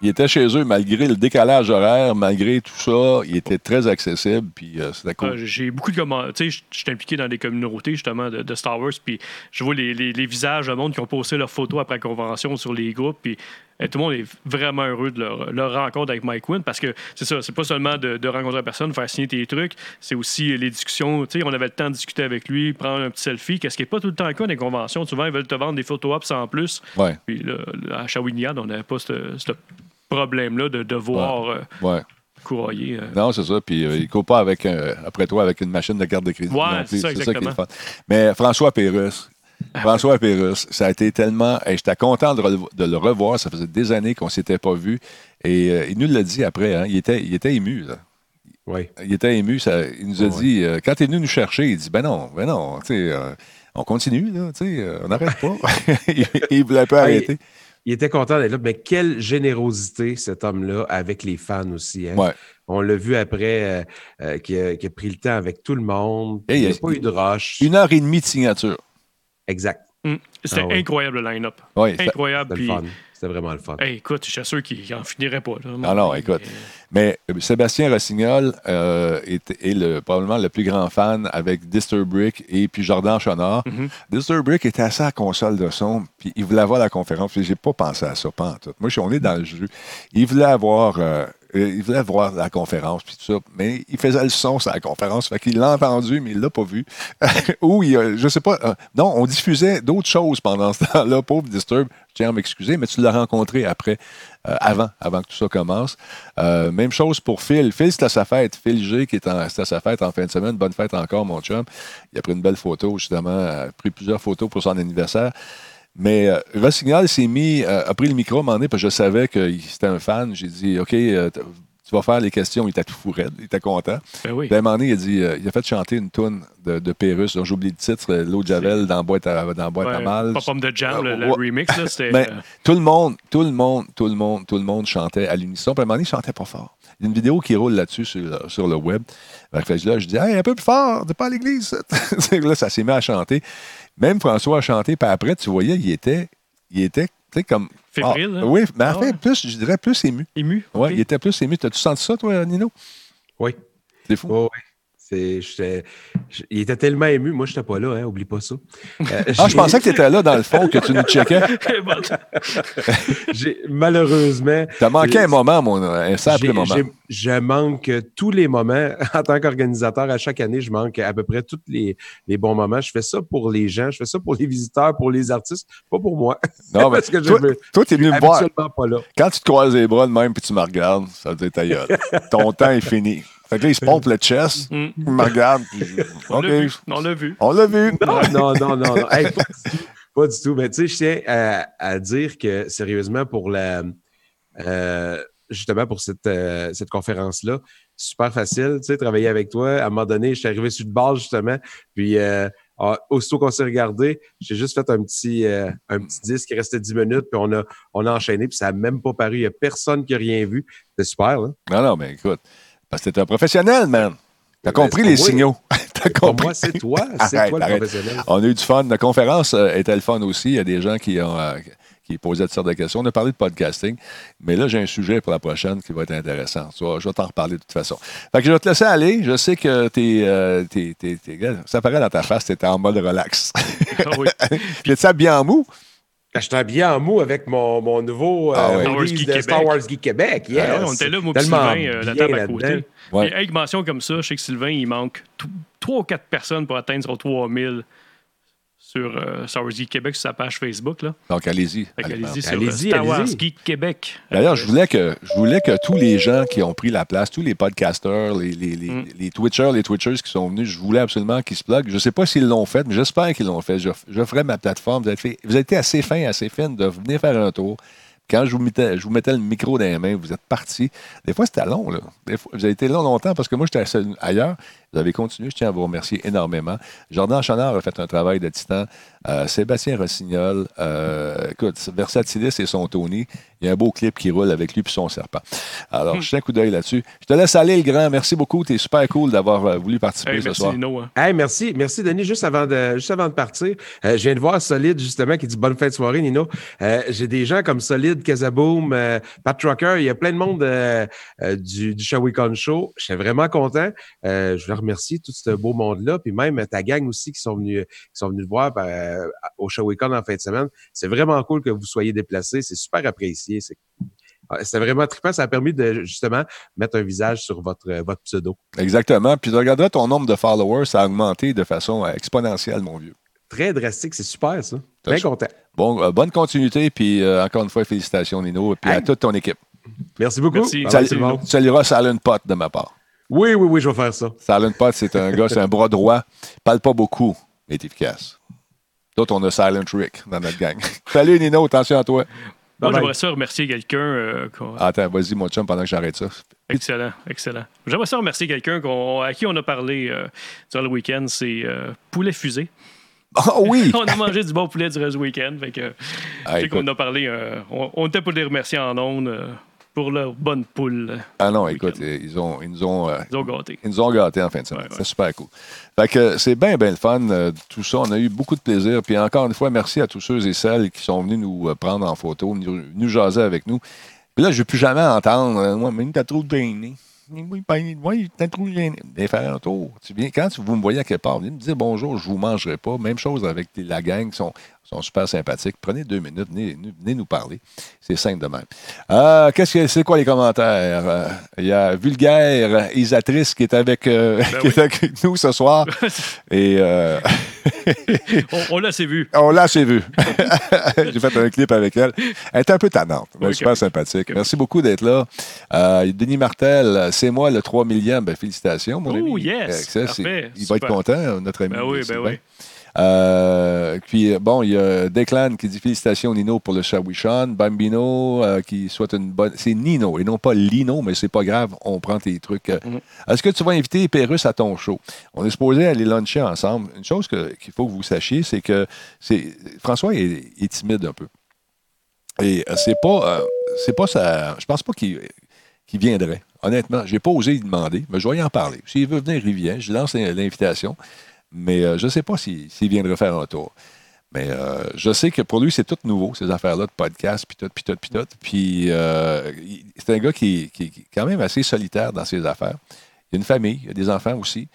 Ils étaient chez eux malgré le décalage horaire, malgré tout ça. Ils étaient très accessibles, puis euh, c'était cool. Ah, j'ai beaucoup de commentaires. Tu sais, je suis impliqué dans des communautés, justement, de, Star Wars, puis je vois les, les, visages de monde qui ont posté leurs photos après la convention sur les groupes, puis tout le monde est vraiment heureux de leur, rencontre avec Mike Wynn parce que c'est ça, c'est pas seulement de, rencontrer la personne, faire signer tes trucs, c'est aussi les discussions. Tu sais, on avait le temps de discuter avec lui, prendre un petit selfie, qu'est-ce qui n'est pas tout le temps le cas des conventions. Souvent, ils veulent te vendre des photos ops en plus. Ouais. Puis là, à Shawinigan, on n'avait pas ce problème-là de devoir. Ouais. Euh, ouais. Courroyer, euh. Non, c'est ça. Puis euh, il ne court pas avec, après toi avec une machine de carte de crédit. Ouais, c'est ça, Mais François Pérusse, François Pérusse, ça a été tellement. J'étais content de, le revoir. Ça faisait des années qu'on ne s'était pas vu. Et euh, il nous l'a dit après. Hein, il, était, il était ému. Oui. Il était ému. Ça, il nous a dit, euh, quand il est venu nous chercher, il dit Ben non, ben non, euh, on continue, là, on n'arrête pas. *laughs* il ne voulait pas arrêter. Il, était content d'être là, mais quelle générosité cet homme-là avec les fans aussi. Hein? On l'a vu après, qui, a, pris le temps avec tout le monde. il n'y a, pas eu de rush. Une heure et demie de signature. Exact. Mm. C'était ah incroyable le line-up. incroyable. C'était vraiment le fun. écoute, je suis sûr qu'il n'en finirait pas. ah non, écoute. Mais euh, Sébastien Rossignol euh, est, le, probablement le plus grand fan avec Disturbrick et puis Jordan Chonard. Mm Disturbrick était à la console de son, puis il voulait avoir la conférence. J'ai pas pensé à ça, pas en tout. Moi, je suis on est dans le jeu. Il voulait avoir euh, il voulait voir la conférence, puis tout ça. Mais il faisait le son sur la conférence. Fait qu'il l'a entendu, mais il l'a pas vu. *laughs* Ou, il, je sais pas. Euh, non, on diffusait d'autres choses pendant ce temps-là. Pauvre Disturb, je tiens à m'excuser, mais tu l'as rencontré après, euh, avant, avant que tout ça commence. même chose pour Phil. Phil, c'était sa fête. Phil G, qui était à sa fête en fin de semaine. Bonne fête encore, mon chum. Il a pris une belle photo, justement. a pris plusieurs photos pour son anniversaire. Mais euh, Rossignol s'est mis, euh, a pris le micro à un moment donné, parce que je savais que c'était un fan. J'ai dit, OK, euh, tu vas faire les questions. Il était tout fourré, il était content. Ben oui. Puis à un moment donné, il a dit, euh, il a fait chanter une toune de, de Pérus. J'ai oublié le titre, L'eau de Javel dans boîte à, dans boîte à mal. Pas pomme de jam, le, remix, là. Mais tout le monde, tout le monde, tout le monde, tout le monde chantait à l'unisson. Puis à un moment donné, il chantait pas fort. Il y a une vidéo qui roule là-dessus sur, sur, le web. Fait là, je dis, hey, un peu plus fort, t'es pas à l'église. *laughs* là, ça s'est mis à chanter. Même François a chanté, puis après, tu voyais, il était il était, tu sais, comme. Fébrile, ah, Oui, mais en ah fait, plus, je dirais plus ému. Ému. Oui, il était plus ému. T'as-tu senti ça, toi, Nino? Oui. C'est fou. oui il était tellement ému. Moi, je n'étais pas là, hein, oublie pas ça. Euh, ah, je pensais que tu étais là dans le fond, que tu nous checkais. *laughs* malheureusement. Tu as manqué un moment, mon, un simple moment. Je manque tous les moments. *laughs* En tant qu'organisateur, à chaque année, je manque à peu près tous les, les, bons moments. Je fais ça pour les gens, je fais ça pour les visiteurs, pour les artistes, pas pour moi. Non, *laughs* Parce que toi, toi tu es venu me voir. Pas là. Quand tu te croises les bras de même puis tu me regardes, ça veut dire ta gueule. Ton temps est fini. Fait que là, il se pompe le chest, mm. il me regarde, puis *laughs* on l'a vu. On l'a vu. On l'a vu. Non, non, non, non. *laughs* pas, du tout. Mais tu sais, je tiens à, dire que, sérieusement, pour la... Euh, justement, pour cette, euh, cette conférence-là, super facile, tu sais, travailler avec toi. À un moment donné, je suis arrivé sur le base, justement, puis... Euh, ah, aussitôt qu'on s'est regardé, j'ai juste fait un petit, un petit disque qui restait 10 minutes, puis on a, on a enchaîné, puis ça n'a même pas paru. Il n'y a personne qui a rien vu. C'était super, là. Non, non, mais écoute, parce que t'es un professionnel, man. T'as compris les signaux. *laughs* T'as compris. moi, c'est toi. C'est toi le professionnel. On a eu du fun. La conférence euh, était le fun aussi. Il y a des gens qui ont. Euh, qui posaient toutes sortes de questions. On a parlé de podcasting, mais là, j'ai un sujet pour la prochaine qui va être intéressant. Je vais t'en reparler de toute façon. Fait que je vais te laisser aller. Je sais que t'es, euh, ça paraît dans ta face, tu étais en mode relax. *laughs* Ah oui. Puis, tu bien en mou? Je suis habillé en mou avec mon, mon nouveau ah euh, de Star Wars Geek Québec. Ah yes. on était là, moi, Sylvain, euh, la table à côté. Ouais. Et avec mention comme ça, je sais que Sylvain, il manque trois ou quatre personnes pour atteindre son 3000 sur euh, Star Wars Geek Québec sur sa page Facebook. Là. Donc, allez-y. Allez-y sur allez Star Wars Geek Québec. D'ailleurs, je voulais, que, je voulais que tous les gens qui ont pris la place, tous les podcasters, les, les, les, mm. les Twitchers, les Twitchers qui sont venus, je voulais absolument qu'ils se pluguent. Je ne sais pas s'ils l'ont fait, mais j'espère qu'ils l'ont fait. Je, je, ferai ma plateforme. Vous avez, fait, vous avez été assez fin, assez fine de venir faire un tour. Quand je vous, mettais, je vous mettais le micro dans les mains, vous êtes partis. Des fois, c'était long. Là. Des fois, vous avez été long longtemps parce que moi, j'étais ailleurs. Vous avez continué, je tiens à vous remercier énormément. Jordan Chanard a fait un travail de titan. Euh, Sébastien Rossignol, euh, écoute, Versatilis et son Tony, il y a un beau clip qui roule avec lui et son serpent. Alors, je tiens un coup d'œil là-dessus. Je te laisse aller, le grand. Merci beaucoup. Tu es super cool d'avoir euh, voulu participer Hey, ce merci, soir. Lino, hein. Hey, merci, merci Denis. Juste avant de, juste avant de partir, euh, je viens de voir Solide justement qui dit bonne fin de soirée, Nino. Euh, J'ai des gens comme Solide, Kazaboom, euh, Pat Trucker. Il y a plein de monde euh, euh, du, du Shawicon Show. Je suis vraiment content. Euh, je remercier tout ce beau monde-là, puis même ta gang aussi qui sont venus, qui sont venus te voir euh, au Shawicon en fin de semaine. C'est vraiment cool que vous soyez déplacés. C'est super apprécié. C'est ouais, C'était vraiment trippant. Ça a permis de justement mettre un visage sur votre, votre pseudo. Exactement. Puis tu regarderas ton nombre de followers, ça a augmenté de façon euh, exponentielle, mon vieux. Très drastique. C'est super, ça. Bien content. Bon, euh, bonne continuité, puis euh, encore une fois, félicitations, Nino, et puis à toute ton équipe. Merci beaucoup. Merci. Salut, salueras Salon Pot de ma part. Oui, oui, oui, je vais faire ça. Silent Pot, c'est un gars, c'est un bras droit. Parle pas beaucoup, mais est efficace. D'autres, on a Silent Rick dans notre gang. *laughs* Salut Nino, attention à toi. Moi, j'aimerais ça remercier quelqu'un. euh, Attends, vas-y, mon chum, pendant que j'arrête ça. Excellent, excellent. J'aimerais ça remercier quelqu'un qu'on- à qui on a parlé euh, durant le week-end. C'est euh, Poulet Fusé. Oh oui! *laughs* on a mangé du bon poulet durant ce week-end. Fait que, Ah, tu sais écoute. qu'on a parlé. euh, on, on était pour les remercier en ondes euh, pour leur bonne poule. Ah non, écoute, ils, ont, ils nous ont. euh, Ils ont gâté. Ils nous ont gâtés en fin de semaine. Ouais, ouais. C'est super cool. Fait que c'est bien, bien le fun, euh, tout ça. On a eu beaucoup de plaisir. Puis encore une fois, merci à tous ceux et celles qui sont venus nous euh, prendre en photo, nous, nous jaser avec nous. Puis là, je ne veux plus jamais entendre Ouais, mais t'as trop de gêné. Oui, ben, oui, t'as trop gêné. Viens faire un tour. Tu viens, quand vous me voyez à quelque part, venez me dire bonjour, je vous mangerai pas. Même chose avec la gang qui sont, sont super sympathiques. Prenez deux minutes, venez, nous parler. C'est simple de même. Euh, qu'est-ce que c'est quoi les commentaires? Euh, Il y a Vulgaire Isatrice qui est avec, euh, Ben *laughs* qui est avec nous ce soir. *laughs* Et *laughs* on on l'a assez vu. on l'a assez vu. J'ai fait un clip avec elle. Elle est un peu tannante, mais super sympathique. Merci beaucoup d'être là. Denis Martel, c'est moi le 3 millième. Ben, félicitations, mon Oh, ami. yes. Il va être content, notre ami. Ben oui, ben oui. Euh, puis, bon, il y a Declan qui dit félicitations Nino pour le Shawishan. Bambino euh, qui souhaite une bonne. C'est Nino et non pas Lino, mais c'est pas grave, on prend tes trucs. Mhm. Est-ce que tu vas inviter Pérus à ton show? On est supposé aller luncher ensemble. Une chose qu'il faut que vous sachiez, c'est que c'est François est, est timide un peu. Et euh, c'est pas. c'est pas ça. Je pense pas qu'il viendrait. Honnêtement, j'ai pas osé lui demander, mais je vais y en parler. S'il veut venir, il vient. Je lance l'invitation. Mais euh, je ne sais pas s'il s'il viendrait faire un tour. Mais euh, je sais que pour lui, c'est tout nouveau, ces affaires-là de podcast, puis tout, puis tout, puis tout. Puis euh, c'est un gars qui, qui- qui est quand même assez solitaire dans ses affaires. Il a une famille, il a des enfants aussi.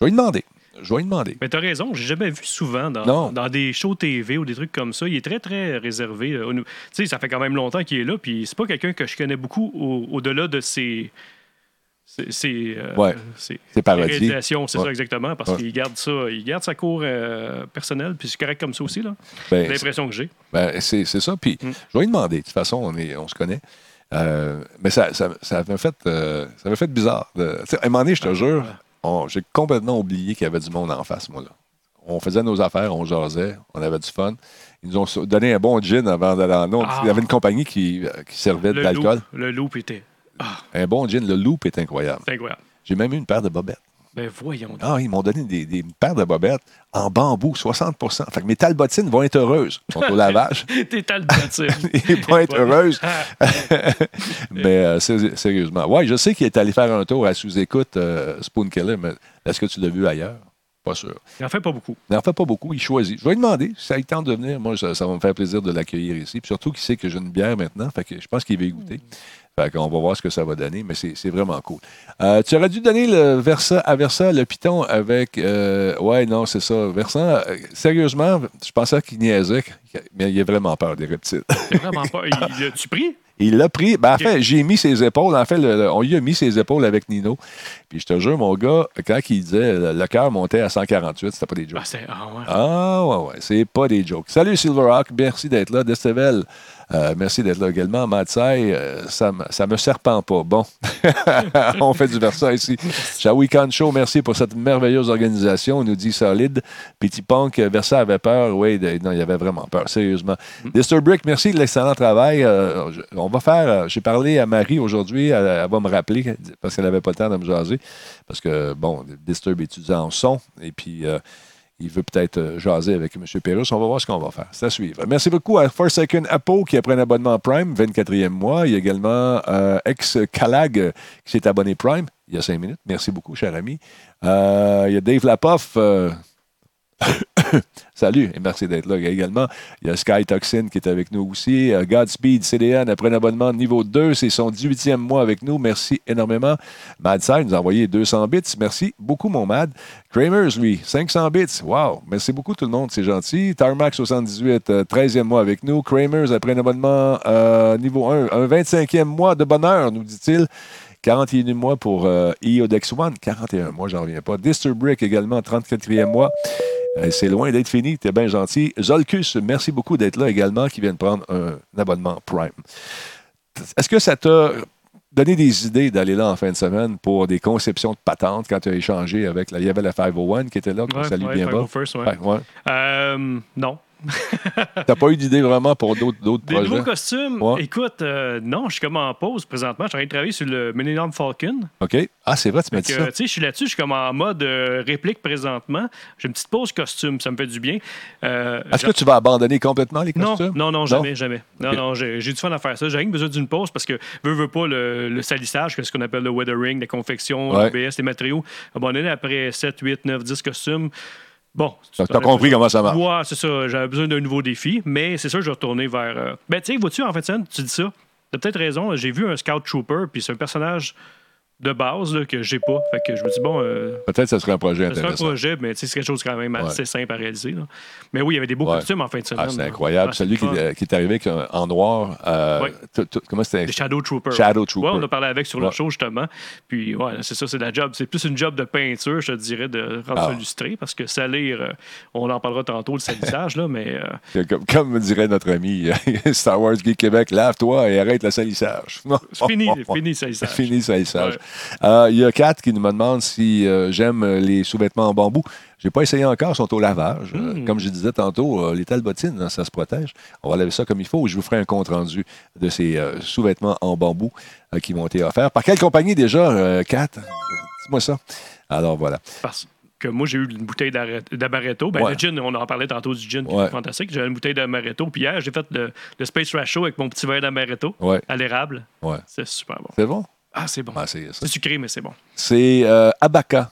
Je vais lui demander. Je vais lui demander. Mais t'as raison, j'ai jamais vu souvent dans, dans des shows TV ou des trucs comme ça. Il est très, très réservé. Tu sais, ça fait quand même longtemps qu'il est là, puis c'est pas quelqu'un que je connais beaucoup au- au-delà de ses. Ses, euh, Ouais. ses- C'est c'est Ouais. ça exactement, parce Ouais. qu'il garde ça, il garde sa cour euh, personnelle, puis c'est correct comme ça aussi, là. Ben, L'impression que j'ai. Ben, c'est c'est ça. Puis, Mm. je vais lui demander. De toute façon, on, est, on se connaît. Euh, mais ça, ça, ça m'a fait, euh, ça fait bizarre. de- à un moment donné, je te jure, j'ai complètement oublié qu'il y avait du monde en face, moi. Là. On faisait nos affaires, on jasait, on avait du fun. Ils nous ont donné un bon gin avant d'aller en. Ah. Il y avait une compagnie qui, qui servait de l'alcool. le loop était. Ah, Un bon gin. Le loop est incroyable. c'est incroyable. J'ai même eu une paire de bobettes. Ben voyons donc. Ah, ils m'ont donné des, des paires de bobettes en bambou, 60% Fait que mes talbotines vont être heureuses. Ils sont au lavage. *laughs* T'es talbotine. *laughs* Ils vont être heureuses. *laughs* mais euh, sé- sérieusement. Oui, je sais qu'il est allé faire un tour à sous-écoute euh, Spoon Killer, mais est-ce que tu l'as vu ailleurs? Pas sûr. Il en fait pas beaucoup. Il n'en fait pas beaucoup, il choisit. Je vais lui demander si ça lui tente de venir. Moi, ça, ça va me faire plaisir de l'accueillir ici. Puis surtout qu'il sait que j'ai une bière maintenant, fait que je pense qu'il va y goûter. Fait qu'on va voir ce que ça va donner, mais c'est vraiment cool. Euh, tu aurais dû donner le Versa, à Versa le piton avec. euh, ouais, non, c'est ça. Versa, euh, sérieusement, je pensais qu'il niaisait, mais il a vraiment peur des reptiles. C'est vraiment pas. Il, il a-tu pris? Il l'a pris. Ben, en fait, j'ai mis ses épaules. En fait, le- le- on lui a mis ses épaules avec Nino. Puis je te jure, mon gars, quand il disait le, le cœur montait à 148, c'était pas des jokes. Ah. Ah, ouais. Ah, ouais, ouais, c'est pas des jokes. Salut Silverhawk, merci d'être là. Destevel, Euh, merci d'être là également. Matsai, euh, ça ne me serpent pas. Bon, *laughs* on fait du Versa ici. Shawikan Show, merci pour cette merveilleuse organisation. On nous dit solide. Petit Punk, Versa avait peur. Oui, non, il avait vraiment peur, sérieusement. Mm. Brick, merci de l'excellent travail. Euh, on va faire. J'ai parlé à Marie aujourd'hui. Elle, va me rappeler parce qu'elle n'avait pas le temps de me jaser. Parce que, bon, Disturb étudie en son? Et puis il veut peut-être euh, jaser avec M. Pérus. On va voir ce qu'on va faire. C'est à suivre. Merci beaucoup à Second Apo qui a pris un abonnement Prime, 24e mois. Il y a également euh, Ex-Calag qui s'est abonné Prime il y a cinq minutes. Merci beaucoup, cher ami. Euh, il y a Dave Lapoff. *laughs* *laughs* Salut et merci d'être là également. Il y a Sky Toxin qui est avec nous aussi. Euh, Godspeed CDN après un abonnement niveau 2, c'est son 18e mois avec nous. Merci énormément. Madside nous a envoyé 200 bits. Merci beaucoup, mon Mad. Kramers, lui, 500 bits. Wow. Merci beaucoup, tout le monde. C'est gentil. Tarmac 78, 13e mois avec nous. Kramers après un abonnement euh, niveau 1, un 25e mois de bonheur, nous dit-il. 41 mois pour euh, EODEX One, 41 mois, j'en reviens pas. Disturbrick également, 34e mois. Euh, c'est loin d'être fini. T'es bien gentil. Zolkus, merci beaucoup d'être là également, qui vient de prendre un, abonnement Prime. Est-ce que ça t'a donné des idées d'aller là en fin de semaine pour des conceptions de patentes quand tu as échangé avec la, il y avait la 501 qui était là, qu'on salue bien bas? Euh, non. *laughs* T'as pas eu d'idée vraiment pour d'autres projets? Des nouveaux costumes? Écoute, euh, non, je suis comme en pause présentement. Je suis en train de travailler sur le Millennium Falcon. OK. Ah, c'est vrai, tu m'as dit ça. Je suis là-dessus, je suis comme en mode euh, réplique présentement. J'ai une petite pause costume, ça me fait du bien. Euh, Est-ce que tu vas abandonner complètement les costumes? Non, non, jamais, jamais. Non, non, j'ai du fun à faire ça. J'ai rien besoin d'une pause parce que veux, veux pas le, salissage, ce qu'on appelle le weathering, la confection, l'OBS, les matériaux. Abandonner après 7, 8, 9, 10 costumes. Bon. Tu as compris comment ça marche. Ouais, c'est ça. J'avais besoin d'un nouveau défi, mais c'est ça, je vais retourner vers. Euh, ben, tu sais, vois-tu, en fait, tu dis ça. T'as peut-être raison. J'ai vu un Scout Trooper, puis c'est un personnage de base là, que j'ai pas. Fait que je me dis, bon. Euh, Peut-être que ce serait un projet intéressant. C'est un projet, mais c'est quelque chose quand même assez simple à réaliser. Là. Mais oui, il y avait des beaux costumes en fin de ah, semaine. Ah, c'est incroyable. Celui qui, qui, est arrivé en noir. Euh, comment c'était? Shadow Trooper. Shadow Trooper. Ouais, on a parlé avec sur le show justement. Puis, ouais, c'est ça, c'est la job. C'est plus une job de peinture, je te dirais, de rendre ça ah. illustré. Parce que salir, euh, on en parlera tantôt, le salissage, là, mais. Comme, comme, dirait notre ami *laughs* Star Wars Geek Québec, lave-toi et arrête le salissage. Fini, fini le *laughs* salissage. Fini le salissage. Il y a Kat qui me demande si euh, j'aime les sous-vêtements en bambou. Je n'ai pas essayé encore, ils sont au lavage. Euh, hmm. comme je disais tantôt, euh, les talbotines, hein, ça se protège. On va laver ça comme il faut. Je vous ferai un compte-rendu de ces sous-vêtements en bambou qui m'ont été offerts. Par quelle compagnie déjà, Kat? Dis-moi ça. Alors voilà. Parce que moi, j'ai eu une bouteille d'amaretto. Ben, Le gin, on en parlait tantôt du gin, qui est fantastique. J'ai une bouteille d'amaretto. Puis hier, j'ai fait le, Space Rash avec mon petit verre d'amaretto à l'érable. C'est super bon. C'est bon? Ah, c'est bon. Ah, c'est sucré, mais c'est bon. C'est euh, Abaca,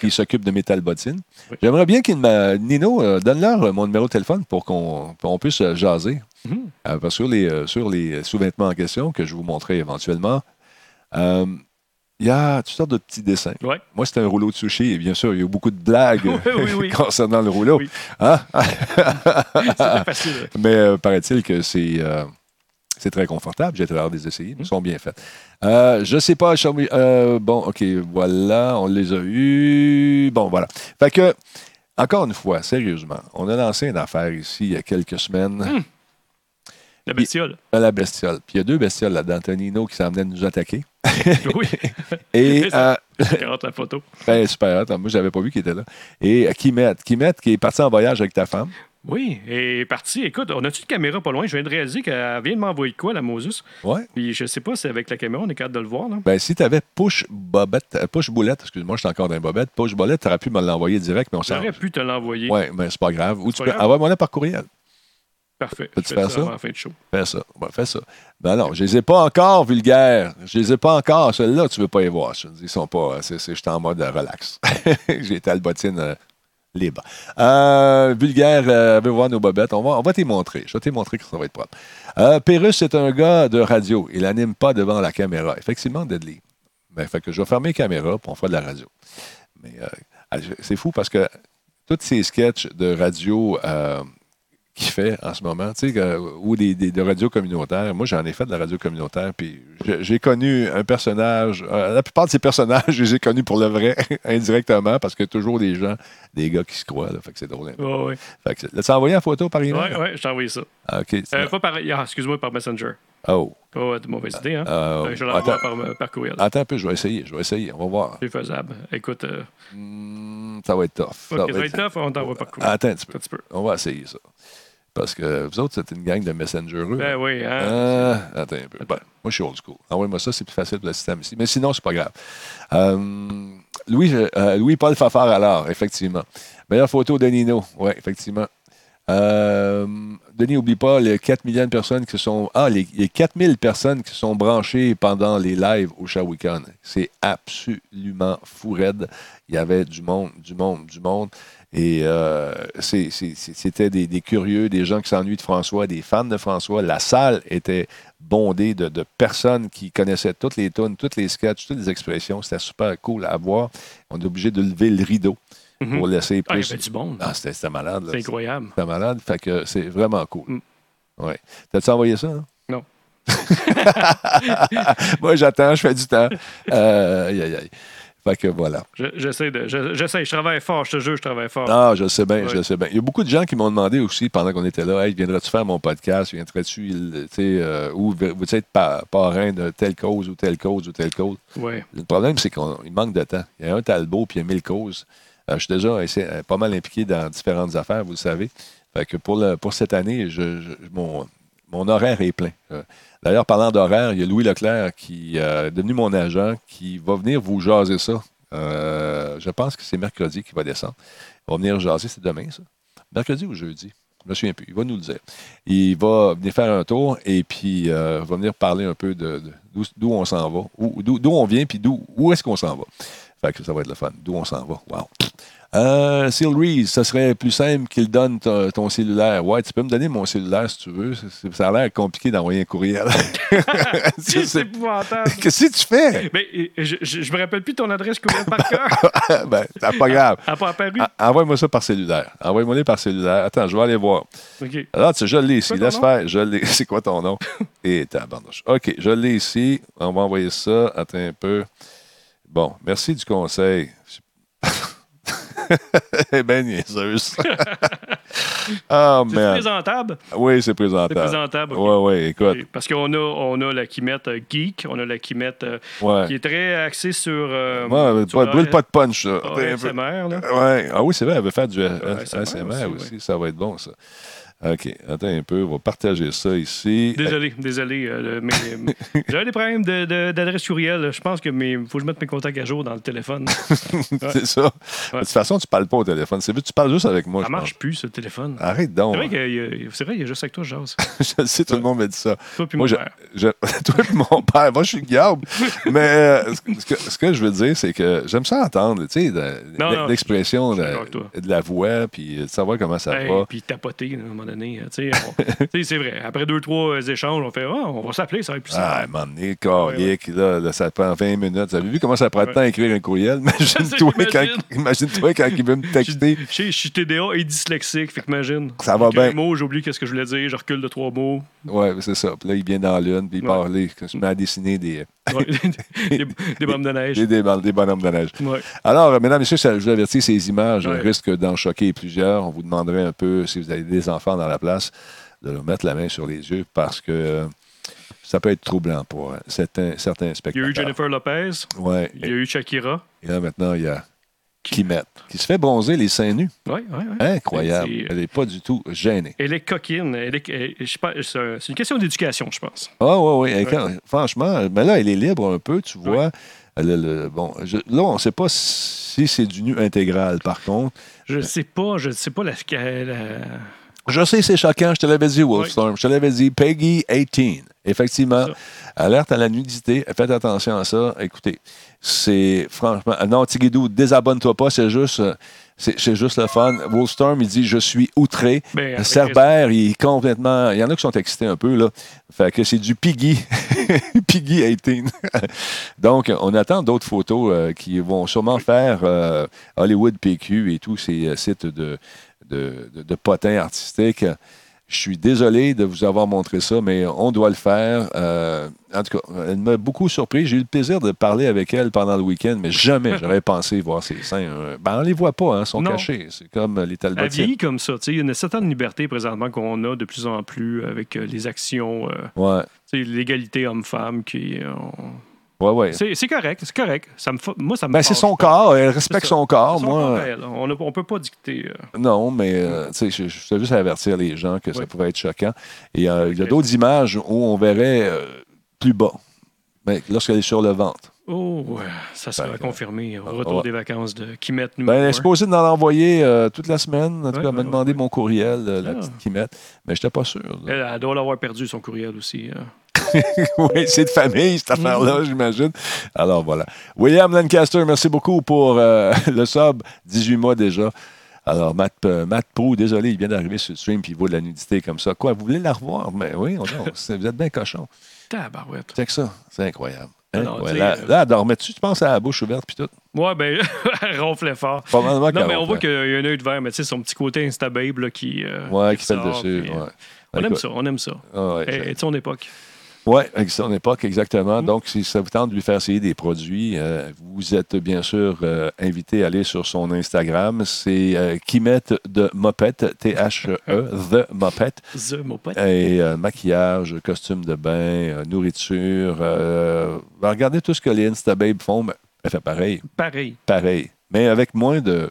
qui, s'occupe de Metal Bottine. J'aimerais bien qu'il me. Nino, euh, donne-leur euh, mon numéro de téléphone pour qu'on puisse jaser. Mhm. sur les, sur les sous-vêtements en question, que je vous montrerai éventuellement, il y a toutes sortes de petits dessins. Moi, c'est un rouleau de sushi, et bien sûr, il y a beaucoup de blagues *laughs* *laughs* concernant le rouleau. Hein? *laughs* facile. Mais paraît-il que c'est c'est très confortable. J'ai l'air des essayer. Ils mmh. sont bien faits. Euh, je sais pas, euh, bon, OK, voilà, on les a eus. Bon, voilà. Fait que, encore une fois, sérieusement, on a lancé une affaire ici il y a quelques semaines. Mmh. La bestiole. la bestiole. Puis il y a deux bestioles là-dedans. Tonino qui s'en venait nous attaquer. *laughs* oui. *laughs* Et. euh, la photo. *laughs* Ben, super. Moi, je n'avais pas vu qu'il était là. Et Kimet. Kimet qui est parti en voyage avec ta femme. Oui, et parti. Écoute, on a-tu une caméra pas loin? Je viens de réaliser qu'elle vient de m'envoyer quoi, la Moses? Oui. Puis je sais pas si avec la caméra, on est capable de le voir. Là. Ben, si tu avais push bobette, euh, push boulette, excuse-moi, je suis encore dans bobette, push boulette, tu aurais pu me l'envoyer direct, mais on J'aurais pu te l'envoyer. Oui, mais c'est pas grave. Ou tu peux envoyer-moi par courriel. Parfait. Peux-tu faire ça? ça? Fin de show. Fais ça. Ben, fais ça. Ben non, je les ai pas encore vulgaires. Je les ai pas encore. Celles-là, tu veux pas les voir. Ils sont pas. Je suis en mode relax. *laughs* J'ai été à le bottine euh, libre. Euh, vulgaire, euh, voir nos bobettes. On va, on va t'y montrer. Je vais t'y montrer que ça va être propre. Euh, Pérus, c'est un gars de radio. Il n'anime pas devant la caméra. Effectivement, Deadly. Ben, fait que je vais fermer la caméra pour on fera de la radio. Mais euh, c'est fou parce que tous ces sketchs de radio qu'il fait en ce moment, tu sais, ou des, des, de radio communautaire. Moi, j'en ai fait de la radio communautaire, puis j'ai connu un personnage, euh, la plupart de ces personnages, *laughs* je les ai connus pour le vrai, *laughs* indirectement, parce qu'il y a toujours des gens, des gars qui se croient, là, fait que c'est drôle. Oh, oui. Fait que, l'as-tu envoyé en photo par email? Oui, oui, je t'ai envoyé ça. Ah, OK. Euh, pas par, ah, excuse-moi, par Messenger. Oh. Pas de mauvaise idée, hein? Euh, je l'envoie par, par, courriel. Attends un peu, je vais essayer, je vais essayer, on va voir. C'est faisable. Écoute... Hmm, ça va être tough. ça, va être tough, on t'envoie par courriel. Attends un petit peu. Un petit peu. On va essayer ça. Parce que vous autres, c'est une gang de messengereux. Ben oui, hein? Ah, attends un peu. Ben, moi, je suis old school. Envoie-moi ça, c'est plus facile pour le système ici. Mais sinon, c'est pas grave. Euh, Louis, euh, Louis-Paul Fafard, alors, effectivement. Meilleure photo de Nino. Oui, effectivement. Euh, Denis, n'oublie pas les 4 millions de personnes qui sont. Ah, les, les 4000 personnes qui sont branchées pendant les lives au Shawikan. C'est absolument fou raide. Il y avait du monde, du monde, du monde. Et euh, c'était des, curieux, des gens qui s'ennuient de François, des fans de François. La salle était bondée de, personnes qui connaissaient toutes les tunes, toutes les sketchs, toutes les expressions. C'était super cool à voir. On est obligé de lever le rideau mhm. pour laisser plus. Ah, il y avait du monde. Ah, c'était malade. C'est incroyable. C'était malade. Fait que c'est vraiment cool. Mm. Ouais. T'as-tu envoyé ça? Hein? Non. *laughs* Moi, j'attends, je fais du temps. Euh, aïe, aïe, aïe. Fait que voilà. J'essaie de. J'essaie, je travaille fort, je te jure, je travaille fort. Ah, je sais bien, je sais bien. Il y a beaucoup de gens qui m'ont demandé aussi pendant qu'on était là Hey, viendrais-tu faire mon podcast? Viendrais-tu, tu sais, euh, ou veux-tu être parrain de telle cause ou telle cause ou telle cause? Ouais. Le problème, c'est qu'il manque de temps. Il y a un Talbot puis il y a mille causes. Euh, je suis déjà euh, pas mal impliqué dans différentes affaires, vous le savez. Fait que pour, le, pour cette année, je, mon, mon horaire est plein. D'ailleurs, parlant d'horaire, il y a Louis Leclerc qui euh, est devenu mon agent, qui va venir vous jaser ça. Euh, je pense que c'est mercredi qu'il va descendre. Il va venir jaser, c'est demain, ça. Mercredi ou jeudi? Je me souviens plus. Il va nous le dire. Il va venir faire un tour et puis euh, va venir parler un peu de, d'où on s'en va, d'où on vient, puis d'où où est-ce qu'on s'en va. Fait que ça va être le fun. D'où on s'en va. Wow. Euh, Reese, ça serait plus simple qu'il donne ton cellulaire. Ouais, tu peux me donner mon cellulaire si tu veux. Ça a l'air compliqué d'envoyer un courriel. *laughs* c'est épouvantable. *laughs* Qu'est-ce que tu fais? Mais je, je, me rappelle plus ton adresse courriel par cœur. *laughs* ben, pas grave. Elle pas apparu. Envoie-moi ça par cellulaire. Envoie-moi par cellulaire. Attends, je vais aller voir. Alors, tu sais, je l'ai ici. Laisse faire. Je l'ai. C'est quoi ton nom? Et tabarnouche. OK, je l'ai ici. On va envoyer ça. Attends un peu. Bon, merci du conseil. *laughs* Eh bien niaiseuse. *laughs* oh, c'est présentable? Oui, c'est présentable. C'est présentable. Oui, oui, écoute. Parce qu'on a, on a la Kimette euh, Geek, on a la Kimette euh, qui est très axée sur. Euh, ouais, sur brûle pas de punch, là. ASMR, là. Ouais. Ah oui, c'est vrai, elle veut faire du ASMR aussi. Ça va être bon, ça. OK, attends un peu, on va partager ça ici. Désolé, désolé. Euh, *laughs* J'avais des problèmes d'adresse de, courriel. Je pense que faut que je mette mes contacts à jour dans le téléphone. *laughs* c'est ça. De toute façon, tu parles pas au téléphone. C'est tu parles juste avec moi. Ça marche plus, ce téléphone. Arrête donc. C'est vrai, il y a juste avec toi, je *laughs* je sais, tout le monde m'a dit ça. Toi puis mon père. toi puis mon père. Moi, je suis Guillaume. Mais euh, ce, que, je veux dire, c'est que j'aime ça entendre, tu sais, l'expression de, la voix, puis de savoir comment ça va. Puis tapoter, à un moment donné. *laughs* c'est vrai. Après deux, trois échanges, on fait oh, on va s'appeler, ça va être plus simple. Ah, un moment donné, là, là, ça prend 20 minutes. Vous avez vu comment ça prend de temps à écrire un courriel? *laughs* Imagine-toi quand, imagine quand il veut me texter. Je suis TDA et dyslexique, fait qu'imagine. Ça va bien. Mot, j'oublie qu'est-ce que je voulais dire, je recule de trois mots. Oui, c'est ça. Puis là, il vient dans l'une, puis il parle, il se met à dessiner *laughs* des. des, bonhommes de neige. Des, des, bonhommes de neige. Alors, mesdames, messieurs, je vous avertis, ces images risquent d'en choquer plusieurs. On vous demanderait un peu, si vous avez des enfants dans la place, de leur mettre la main sur les yeux parce que euh, ça peut être troublant pour certains, certains spectateurs. Il y a eu Jennifer Lopez. Ouais. Il y a eu Shakira. Et là, maintenant, il y a Kimet, qui se fait bronzer les seins nus. Oui, oui, oui. Incroyable. Elle n'est pas du tout gênée. Elle est coquine. Elle c'est une question d'éducation, je pense. Ah, oui, oui. Franchement, mais là, elle est libre un peu, tu vois. bon, là, on ne sait pas si c'est du nu intégral, par contre. Je ne sais pas. Je ne sais pas la, Je sais, c'est choquant. Je te l'avais dit, Wolfstorm. Je te l'avais dit, Peggy 18. Effectivement, alerte à la nudité. Faites attention à ça. Écoutez, c'est franchement. Non, Tigidou, désabonne-toi pas, c'est juste. C'est juste le fun. Wolfstorm, il dit Je suis outré. Ben, Cerber, il est complètement. Il y en a qui sont excités un peu, là. Fait que c'est du Piggy. *laughs* Piggy 18. *laughs* Donc, on attend d'autres photos euh, qui vont sûrement faire euh, Hollywood PQ et tous ces euh, sites de, de, de, potins artistiques. Je suis désolé de vous avoir montré ça, mais on doit le faire. Euh, en tout cas, elle m'a beaucoup surpris. J'ai eu le plaisir de parler avec elle pendant le week-end, mais jamais j'aurais *laughs* pensé voir ses seins. Ben, on les voit pas, hein, ils sont Non. cachés. C'est comme les Elle talbotiers. vieillit comme ça. Il y a une certaine liberté présentement qu'on a de plus en plus avec euh, les actions, euh, Ouais, l'égalité homme-femme. qui euh, on- ouais, ouais. C'est correct, c'est correct. Ça me fa- Moi, ça me Ben, c'est son pas. corps, elle respecte son corps. Son Moi, corps. On ne peut pas dicter. euh, Non, mais euh, je, je voulais juste avertir les gens que ça Oui. pouvait être choquant. Et euh, il y a d'autres images où on verrait plus bas, mais lorsqu'elle est sur le ventre. Oh, ça sera confirmé au Ah, retour ouais. des vacances de Kimet Ben, elle est supposée d'en envoyer euh, toute la semaine. En tout Ouais, cas, elle m'a demandé ouais. mon courriel, euh, la Ah. petite Kimette. Mais je n'étais pas sûr. Elle, elle doit l'avoir perdu, son courriel aussi. euh. *laughs* oui, c'est de famille, cette Mm. affaire-là, j'imagine. Alors, voilà. William Lancaster, merci beaucoup pour euh, *laughs* le sub. 18 mois déjà. Alors, Matt, Matt Prou, désolé, il vient d'arriver sur le stream puis il vaut de la nudité comme ça. Quoi, vous voulez la revoir? Mais oui, on, *laughs* vous êtes bien cochon. Tabarouette. C'est que ça, c'est incroyable. Ah non, sais, là, là, elle dormait-tu, tu penses à la bouche ouverte puis tout? Ouais, ben, *laughs* elle ronflait fort. Non, mais on voit qu'il y a un œil de verre, mais tu sais, son petit côté instababe là, qui. euh, Ouais, qui ressort, dessus. puis, ouais. euh, On aime ça, on aime ça. ah ouais, Et, et de son époque. Oui, avec son époque, exactement. Mm. Donc, si ça vous tente de lui faire essayer des produits, euh, vous êtes bien sûr euh, invité à aller sur son Instagram. C'est euh, Kimet de Mopette, T-H-E, *laughs* The Mopette. The Mopette. Et maquillage, costume de bain, nourriture. Ben, regardez tout ce que les Instababes font. mais Elle fait pareil, Pareil. pareil. Mais avec moins de,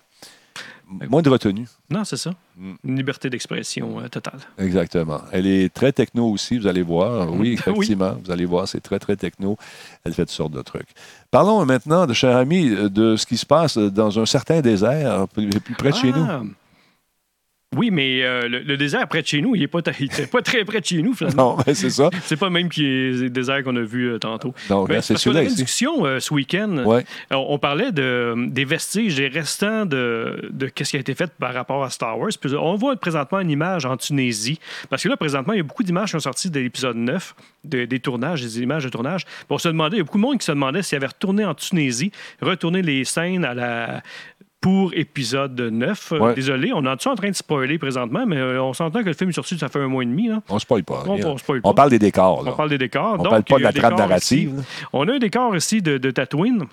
moins de retenue. Non, c'est ça. Mm. Une liberté d'expression euh, totale. Exactement. Elle est très techno aussi, vous allez voir. Oui, *laughs* Oui. effectivement, vous allez voir, c'est très, très techno. Elle fait toutes sortes de trucs. Parlons maintenant, de cher ami, de ce qui se passe dans un certain désert, plus, plus près de chez nous. Oui, mais euh, le, le désert près de chez nous, il n'est pas, *laughs* pas très près de chez nous, finalement. Non, mais c'est ça. *laughs* C'est pas le même qui est le désert qu'on a vu euh, tantôt. Donc, Ben, là, c'est celui-là discussion euh, ce week-end. Ouais. On, on parlait de, des vestiges, des restants de, de ce qui a été fait par rapport à Star Wars. Puis on voit présentement une image en Tunisie. Parce que là, présentement, il y a beaucoup d'images qui sont sorties de l'épisode 9, de- des tournages, des images de tournage. Puis on se demandait, il y a beaucoup de monde qui se demandait s'il avait retourné en Tunisie, retourné les scènes à la pour épisode 9. Euh, Ouais. Désolé, on est en train de spoiler présentement, mais euh, on s'entend que le film est sorti, ça fait un mois et demi. Là. On ne spoil pas. On- rien. on spoil On pas. parle des décors. On parle des décors. On parle pas de a la trame narrative. ici. On a un décor ici de, de Tatooine.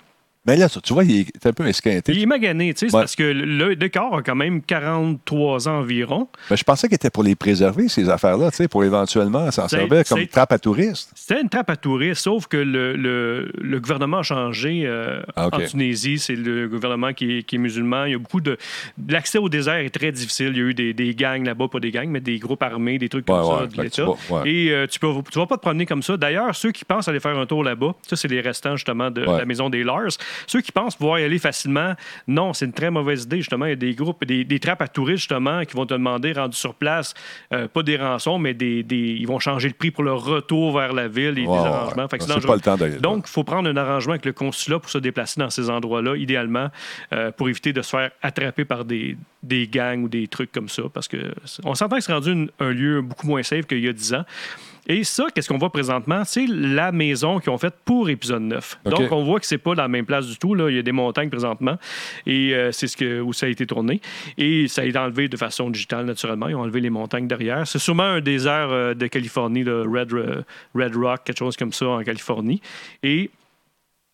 Mais là, tu vois, il est un peu esquinté. Il est magané, tu sais, Ouais. parce que le décor a quand même 43 ans environ. Ben, je pensais qu'il était pour les préserver, ces affaires-là, tu sais, pour éventuellement s'en servir comme trappe à touristes. C'était une trappe à touristes, sauf que le, le- le gouvernement a changé euh, Ah, en Tunisie. C'est le gouvernement qui est, qui est musulman. Il y a beaucoup de. L'accès au désert est très difficile. Il y a eu des, des gangs là-bas, pas des gangs, mais des groupes armés, des trucs comme Ouais, ça ouais, de l'État. Et euh, tu ne tu vas pas te promener comme ça. D'ailleurs, ceux qui pensent aller faire un tour là-bas, ça, c'est les restants justement de la maison des Lars. Ceux qui pensent pouvoir y aller facilement, non, c'est une très mauvaise idée. Justement, il y a des groupes, des, des trappes à touristes justement qui vont te demander, rendu sur place, euh, pas des rançons, mais des, des- ils vont changer le prix pour le retour vers la ville et Ouais, des arrangements. Fait que c'est C'est dangereux. pas le temps d'aller. Donc, il faut prendre un arrangement avec le consulat pour se déplacer dans ces endroits-là, idéalement, euh, pour éviter de se faire attraper par des, des gangs ou des trucs comme ça. Parce que on s'entend que c'est rendu une- un lieu beaucoup moins safe qu'il y a 10 ans. Et ça, qu'est-ce qu'on voit présentement? C'est la maison qu'ils ont faite pour épisode 9. OK. Donc, on voit que c'est pas la même place du tout. Là. Il y a des montagnes présentement. Et euh, c'est ce que, où ça a été tourné. Et ça a été enlevé de façon digitale, naturellement. Ils ont enlevé les montagnes derrière. C'est sûrement un désert euh, de Californie, le Red, euh, Red Rock, quelque chose comme ça en Californie. Et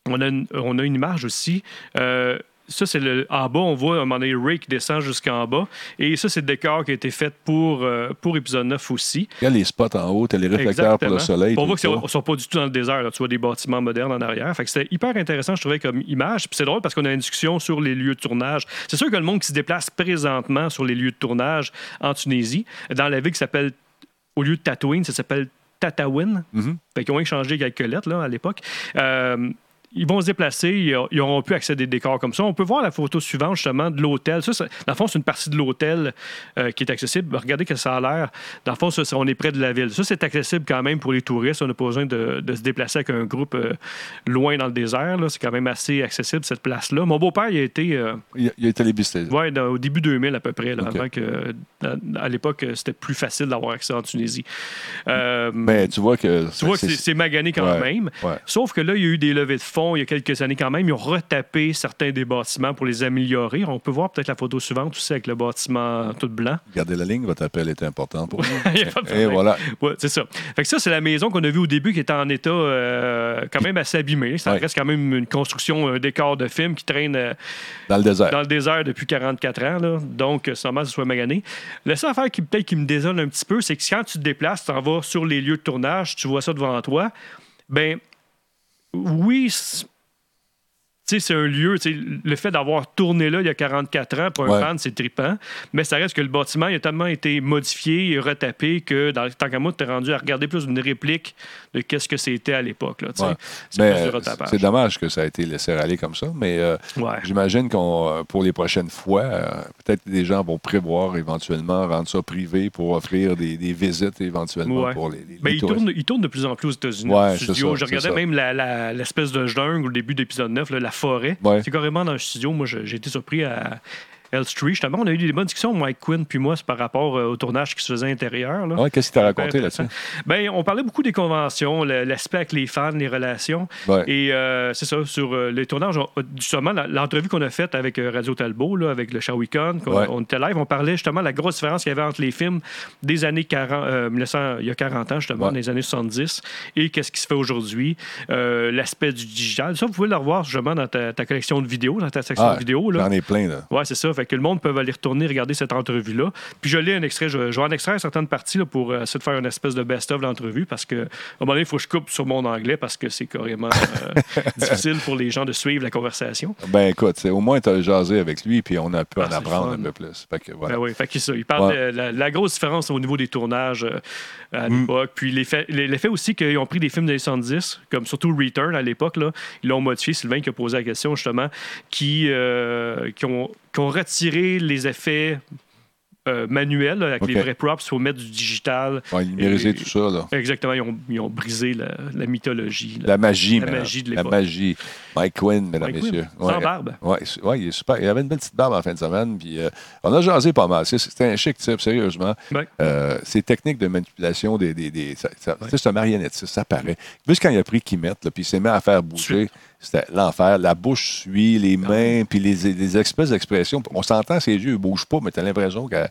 on a une, on a une image aussi. euh, ça, c'est le. En bas, on voit à un moment donné Ray qui descend jusqu'en bas. Et ça, c'est le décor qui a été fait pour, euh, pour épisode 9 aussi. Regarde les spots en haut, t'as les réflecteurs pour le soleil. On voit qu'ils ne sont pas du tout dans le désert. là. Tu vois des bâtiments modernes en arrière. Fait que c'était hyper intéressant, je trouvais, comme image. Puis c'est drôle parce qu'on a une discussion sur les lieux de tournage. C'est sûr que le monde qui se déplace présentement sur les lieux de tournage en Tunisie, dans la ville qui s'appelle, au lieu de Tatooine, ça s'appelle. Mhm. Fait qu'ils ont échangé quelques lettres là, à l'époque. Euh, ils vont se déplacer, ils, auront pu accéder à des décors comme ça. On peut voir la photo suivante, justement, de l'hôtel. Ça, ça- dans le fond, c'est une partie de l'hôtel euh, qui est accessible. Regardez que ça a l'air. Dans le fond, ça, on est près de la ville. Ça, c'est accessible quand même pour les touristes. On n'a pas besoin de, de se déplacer avec un groupe euh, loin dans le désert. C'est quand même assez accessible, cette place-là. Mon beau-père, il a été euh, Il, il a été ouais, dans- au début 2000 à peu près, là, avant que, à, à l'époque, c'était plus facile d'avoir accès en Tunisie. Mais tu vois que. tu vois que c'est- c'est magané quand Ouais, même. ouais. Sauf que là, il y a eu des levées de fonds il y a quelques années quand même, ils ont retapé certains des bâtiments pour les améliorer. On peut voir peut-être la photo suivante aussi avec le bâtiment tout blanc. Gardez la ligne, votre appel est important pour *laughs* nous. Il y a pas de Et voilà. Ouais, c'est ça. Fait que ça, c'est la maison qu'on a vue au début qui était en état euh, quand même assez abîmé. Ça Ouais. reste quand même une construction, un décor de film qui traîne euh, Dans le désert. dans le désert depuis 44 ans. Là. Donc, normal que ce soit magané. La seule affaire qui peut-être qui me désole un petit peu, c'est que quand tu te déplaces, tu en vas sur les lieux de tournage, tu vois ça devant toi. Ben, oui, c'est- un lieu, le fait d'avoir tourné là il y a 44 ans, pour un Ouais. fan, c'est trippant. Mais ça reste que le bâtiment il a tellement été modifié et retapé que, dans, tant qu'à moi, tu es rendu à regarder plus une réplique qu'est-ce que c'était à l'époque. là. Ouais. C'est Mais euh, dommage que ça a été laissé aller comme ça, mais euh, Ouais. j'imagine qu'on euh, pour les prochaines fois, euh, peut-être des gens vont prévoir éventuellement rendre ça privé pour offrir des, des visites éventuellement Ouais. pour les, les- Ben, les il, tourne, il tourne de plus en plus aux États-Unis. Studio. ça, Je regardais même la- la- l'espèce de jungle au début d'épisode 9, là, la forêt. C'est carrément dans le studio. Moi, j'ai été surpris à Elstree. Justement, on a eu des bonnes discussions, Mike Quinn puis moi, c'est par rapport euh, au tournage qui se faisait intérieur. Ouais, Qu'est-ce qu'il t'a Super raconté là-dessus? intéressant. Ben, on parlait beaucoup des conventions, l'aspect avec les fans, les relations. Ouais. Et euh, c'est ça, sur euh, les tournages, on- justement, l'entrevue qu'on a faite avec euh, Radio Talbot, là, avec le Shawicon, Ouais. on était live, on parlait justement de la grosse différence qu'il y avait entre les films des années 40, euh, 1900, il y a 40 ans, justement, des années 70, et qu'est-ce qui se fait aujourd'hui, euh, l'aspect du digital. Ça, vous pouvez le revoir justement dans ta, ta collection de vidéos, dans ta section Ah, de vidéos. J'en ai plein, là. Ouais, c'est ça. Fait que le monde peut aller retourner regarder cette entrevue-là. Puis je lis un extrait, je, je vais en extraire certaines parties là, pour euh, essayer de faire une espèce de best-of de l'entrevue parce que à un moment donné, il faut que je coupe sur mon anglais parce que c'est carrément euh, *laughs* difficile pour les gens de suivre la conversation. Ben écoute, c'est- au moins tu as jasé avec lui, puis on a pu Ah, en c'est apprendre un peu plus. Fait que, voilà. Ben oui, fait que ça. Il parle Ouais. de la, la grosse différence au niveau des tournages euh, à Mm. l'époque. Puis l'effet aussi qu'ils ont pris des films des 70, comme surtout Return à l'époque, là, ils l'ont modifié. Sylvain qui a posé la question justement, qui, euh, qui, ont, qui ont retiré les effets euh, manuels là, avec les vrais props pour mettre du digital. Va numériser Et- tout ça, là. Exactement, ils ont, ils ont brisé la, la mythologie. là. La magie, La magie de La magie. Mike Quinn, mesdames, Quinn, messieurs. sans barbe. Ouais, c'est- ouais, il est super. Il avait une belle petite barbe en fin de semaine, puis euh, on a jasé pas mal. C'était un chic type, sérieusement. Ouais. Euh, ces techniques de manipulation des. des, des- ça, C'est un marionnettiste, ça paraît. Plus quand il a pris Kimet, là, puis il s'est mis à faire bouger, c'était l'enfer. La bouche suit, les mains, puis les, les espèces d'expressions. On s'entend, ses yeux ne bougent pas, mais tu as l'impression qu'elle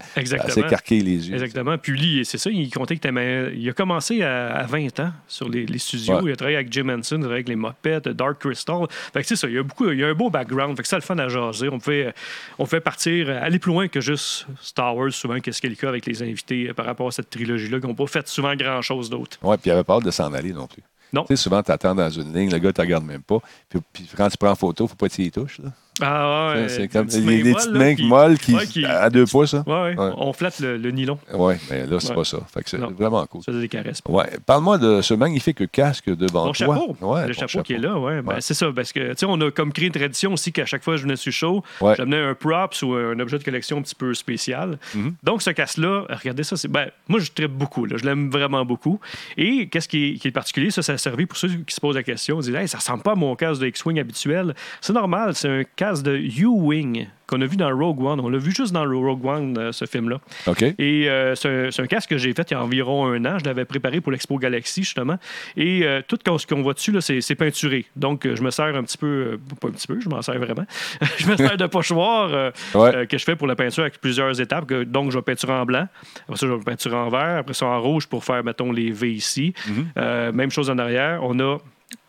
s'écarquille les yeux. Exactement. Puis lui, c'est ça, il comptait que Il a commencé à, à 20 ans sur les, les studios. Ouais. Il a travaillé avec Jim Henson, il a travaillé avec les Muppets, Dark Crystal. Fait que c'est ça, il y a beaucoup, il y a un beau background. Fait que ça, le fun à jaser. On fait, on fait partir, aller plus loin que juste Star Wars, souvent, qu'est-ce qu'il y a le cas avec les invités euh, par rapport à cette trilogie-là, qui n'ont pas fait souvent grand-chose d'autre. Oui, puis il avait pas hâte de s'en aller non plus. Tu sais, souvent, tu attends dans une ligne, le gars ne te regarde même pas. Puis, puis quand tu prends photo, il ne faut pas que tu y touches. Là. Ah ouais. c'est des comme mains petites mains là, qui- molles qui, ouais, qui- à deux pouces. Hein? Ouais, ouais. Ouais. On flatte le, le nylon. Oui, mais là, c'est pas ça. Fait que c'est vraiment cool. Ça des caresses. Ouais. Parle-moi de ce magnifique casque devant Mon toi. chapeau. Ouais, le ton chapeau, qui est là, ouais. Ben, c'est ça, parce que, tu sais, on a comme créé une tradition aussi qu'à chaque fois que je venais sur show, j'amenais un props ou un objet de collection un petit peu spécial. Mhm. Donc, ce casque-là, regardez ça, c'est. Ben, moi, je tripe beaucoup, là, je l'aime vraiment beaucoup. Et qu'est-ce qui est, qui est particulier, ça, ça a servi pour ceux qui se posent la question, ils disent, hey, ça ressemble pas à mon casque de X-Wing habituel. C'est normal, c'est un casque de U-Wing qu'on a vu dans Rogue One. On l'a vu juste dans Rogue One, euh, ce film-là. OK. Et euh, c'est un, casque que j'ai fait il y a environ un an. Je l'avais préparé pour l'Expo Galaxy, justement. Et euh, tout ce qu'on voit dessus, c'est, peinturé. Donc, euh, je me sers un petit peu, pas un petit peu, je m'en sers vraiment. *laughs* je me sers de pochoir Ouais. que je fais pour la peinture avec plusieurs étapes. Que- donc, je vais peinturer en blanc. Après ça, je vais peinturer en vert. Après ça, en rouge pour faire, mettons, les V ici. Euh, même chose en arrière. On a,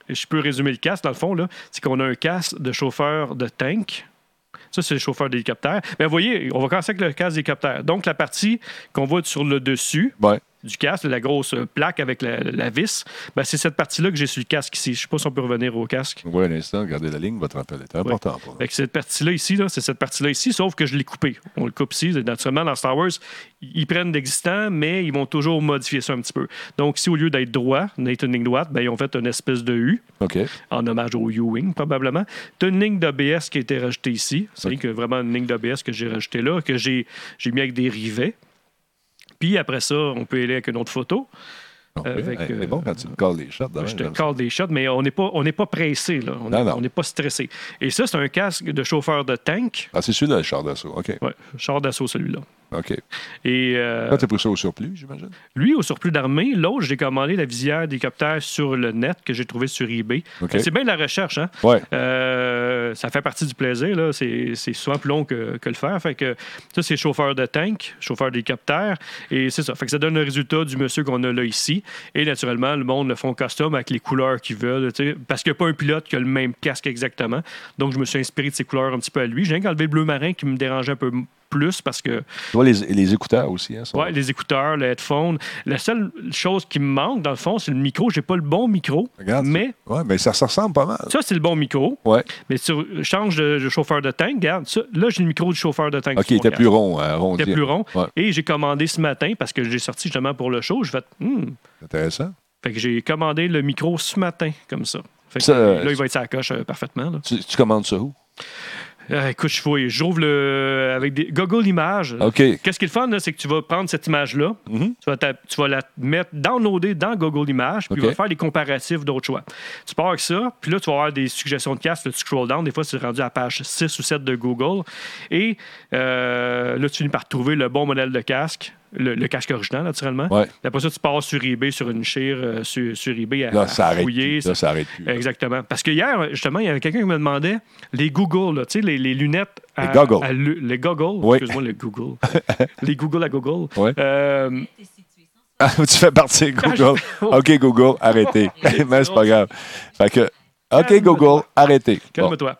je peux résumer le casque, dans le fond, là, c'est qu'on a un casque de chauffeur de tank. Ça, c'est le chauffeur d'hélicoptère. Mais vous voyez, on va commencer avec le casque d'hélicoptère. Donc, la partie qu'on voit sur le dessus. Du casque, la grosse plaque avec la, la vis, ben, c'est cette partie-là que j'ai sur le casque ici. Je ne sais pas si on peut revenir au casque. Oui, un instant, regardez la ligne, votre appel est important. Fait que cette partie-là ici, là, c'est cette partie-là ici, sauf que je l'ai coupé. On le coupe ici. Naturellement, dans Star Wars, ils prennent d'existant, mais ils vont toujours modifier ça un petit peu. Donc, si au lieu d'être droit, d'être une ligne droite, ben, ils ont fait une espèce de U, en hommage au U-Wing, probablement. Tu as une ligne d'ABS qui a été rajoutée ici. C'est Ok. que vraiment une ligne d'ABS que j'ai rajoutée là, que j'ai mis avec des rivets. Puis après ça, on peut aller avec une autre photo. Avec, c'est bon quand tu me calls des shots. je te call des shots, mais on n'est pas, on pas pressé. Là. On n'est pas stressé. Et ça, c'est un casque de chauffeur de tank. Ah, c'est celui-là, le char d'assaut. OK. Oui, char d'assaut, celui-là. OK. Et. Euh, Toi, tu as pris ça au surplus, j'imagine? Lui, au surplus d'armée. L'autre, j'ai commandé la visière d'hélicoptère sur le net que j'ai trouvé sur eBay. C'est bien de la recherche, hein? Ouais. Euh, ça fait partie du plaisir, là. C'est souvent plus long que, que, le faire. Fait que ça, c'est chauffeur de tank, chauffeur d'hélicoptère. Et c'est ça. Fait que ça donne le résultat du monsieur qu'on a là ici. Et naturellement, le monde le font custom avec les couleurs qu'ils veulent. Parce qu'il n'y a pas un pilote qui a le même casque exactement. Donc, je me suis inspiré de ces couleurs un petit peu à lui. J'ai enlevé le bleu marin qui me dérangeait un peu plus parce que. Tu vois, les, les écouteurs aussi. Hein, Oui, les écouteurs, le headphone. La seule chose qui me manque, dans le fond, c'est le micro. J'ai pas le bon micro. Regarde. Mais. Oui, mais ça, ça ressemble pas mal. Ça, c'est le bon micro. Ouais. Mais tu changes de, chauffeur de tank, regarde. Ça, là, j'ai le micro du chauffeur de tank. OK, il était plus rond. Euh, rond il était plus rond. Et j'ai commandé ce matin parce que j'ai sorti justement pour le show. Je fait. Hmm. Intéressant. Fait que j'ai commandé le micro ce matin, comme ça. Fait que, là, il va être sa coche euh, parfaitement. Tu, tu commandes ça où? Euh, écoute, je fouille. J'ouvre le. avec des Google Images. OK. Qu'est-ce qui est le fun, c'est que tu vas prendre cette image-là, mm-hmm. tu, vas la mettre, downloader dans Google Images, puis tu vas faire des comparatifs d'autres choix. Tu pars avec ça, puis là, tu vas avoir des suggestions de casques. tu scroll down. Des fois, c'est rendu à page 6 ou 7 de Google. Et euh, là, tu finis par trouver le bon modèle de casque le, casque original, naturellement. Ouais. Après ça, tu pars sur eBay, sur une chire, euh, sur, sur, eBay à, là, ça fouiller. Là, ça arrête plus. Exactement. Parce que hier, justement, il y avait quelqu'un qui me demandait les Google, tu sais, les, les, lunettes. À, les goggles. les goggles. Excuse-moi, les Google. *laughs* les Google à Google. Ouais. Euh, *laughs* tu fais partie de Google. *laughs* OK, Google, arrêtez. Mais c'est pas grave. Fait que OK, Google, arrêtez. Calme-toi.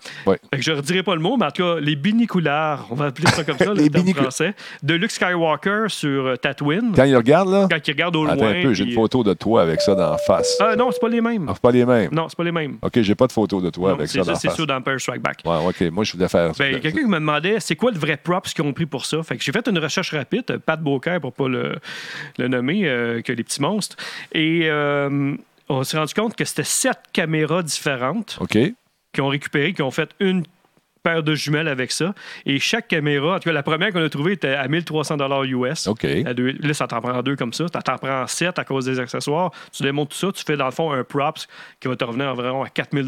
je ne redirai pas le mot, mais en tout cas, les biniculaires, on va appeler ça comme ça, *laughs* les le français, de Luke Skywalker sur euh, Tatooine. Quand il regarde, là? Quand il regarde au Attends loin. un peu, j'ai une photo de toi avec ça dans la face. Ah non, c'est pas les mêmes. Ah, c'est pas les mêmes? Non, c'est pas les mêmes. OK, j'ai pas de photo de toi avec ça, dans la face. C'est sûr dans Empire Strike Back. Ouais, OK. Moi, je voulais faire ben, ça. Quelqu'un qui me demandait c'est quoi le vrai props qu'ils ont pris pour ça? Fait que j'ai fait une recherche rapide, Pat Beaucaire pour pas le, le nommer, euh, que les petits monstres. Et... Euh, on s'est rendu compte que c'était sept caméras différentes qui ont récupéré, qui ont fait une paire de jumelles avec ça. Et chaque caméra, en tout cas, la première qu'on a trouvée était à 1300 US. OK. là, ça t'en prend deux comme ça. Ça t'en prend sept à cause des accessoires. Tu démontes tout ça, tu fais dans le fond un props qui va te revenir environ à 4000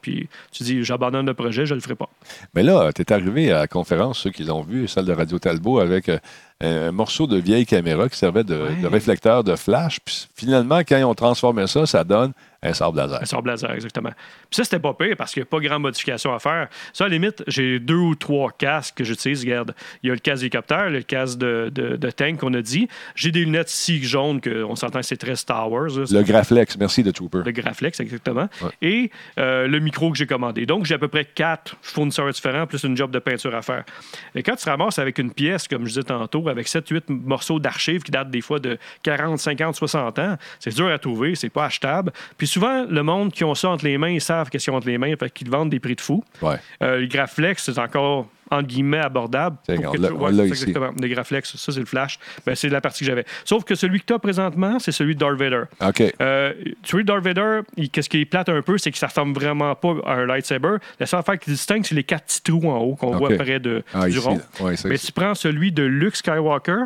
Puis tu dis, j'abandonne le projet, je le ferai pas. Mais là, tu es arrivé à la conférence, ceux qui l'ont vu, celle de Radio Talbot, avec euh, un morceau de vieille caméra qui servait de, de réflecteur de flash. Puis finalement, quand ils ont transformé ça, ça donne un sable laser. Un sable laser, exactement. Puis ça, c'était pas pire parce qu'il n'y a pas grande modification à faire. Ça, à la limite, j'ai deux ou trois casques que j'utilise. Regarde, il y a le casque d'hélicoptère, le casque de, de, tank qu'on a dit. J'ai des lunettes si jaunes qu'on s'entend que c'est très Star Wars. le Graflex, merci de Trooper. Le Graflex, exactement. Et euh, le micro que j'ai commandé. Donc, j'ai à peu près quatre fournisseurs différents, plus une job de peinture à faire. Et quand tu ramasses avec une pièce, comme je disais tantôt, avec 7-8 morceaux d'archives qui datent des fois de 40, 50, 60 ans, c'est dur à trouver, c'est pas achetable. Puis souvent, le monde qui ont ça entre les mains, ils savent qu'est-ce qu'ils ont entre les mains, fait qu'ils vendent des prix de fou. Ouais. Euh, le Graflex, c'est encore entre guillemets abordable. C'est exactement. Le Graflex, ça c'est le flash. Ben, c'est la partie que j'avais. Sauf que celui que tu as présentement, c'est celui de Darth Vader. OK. Euh, celui de Darth Vader, qu'est-ce qui est plate un peu, c'est que ça ressemble vraiment pas à un lightsaber. La seule affaire qui distingue, c'est les quatre petits trous en haut qu'on voit près de, ah, du rond. Mais tu prends celui de Luke Skywalker.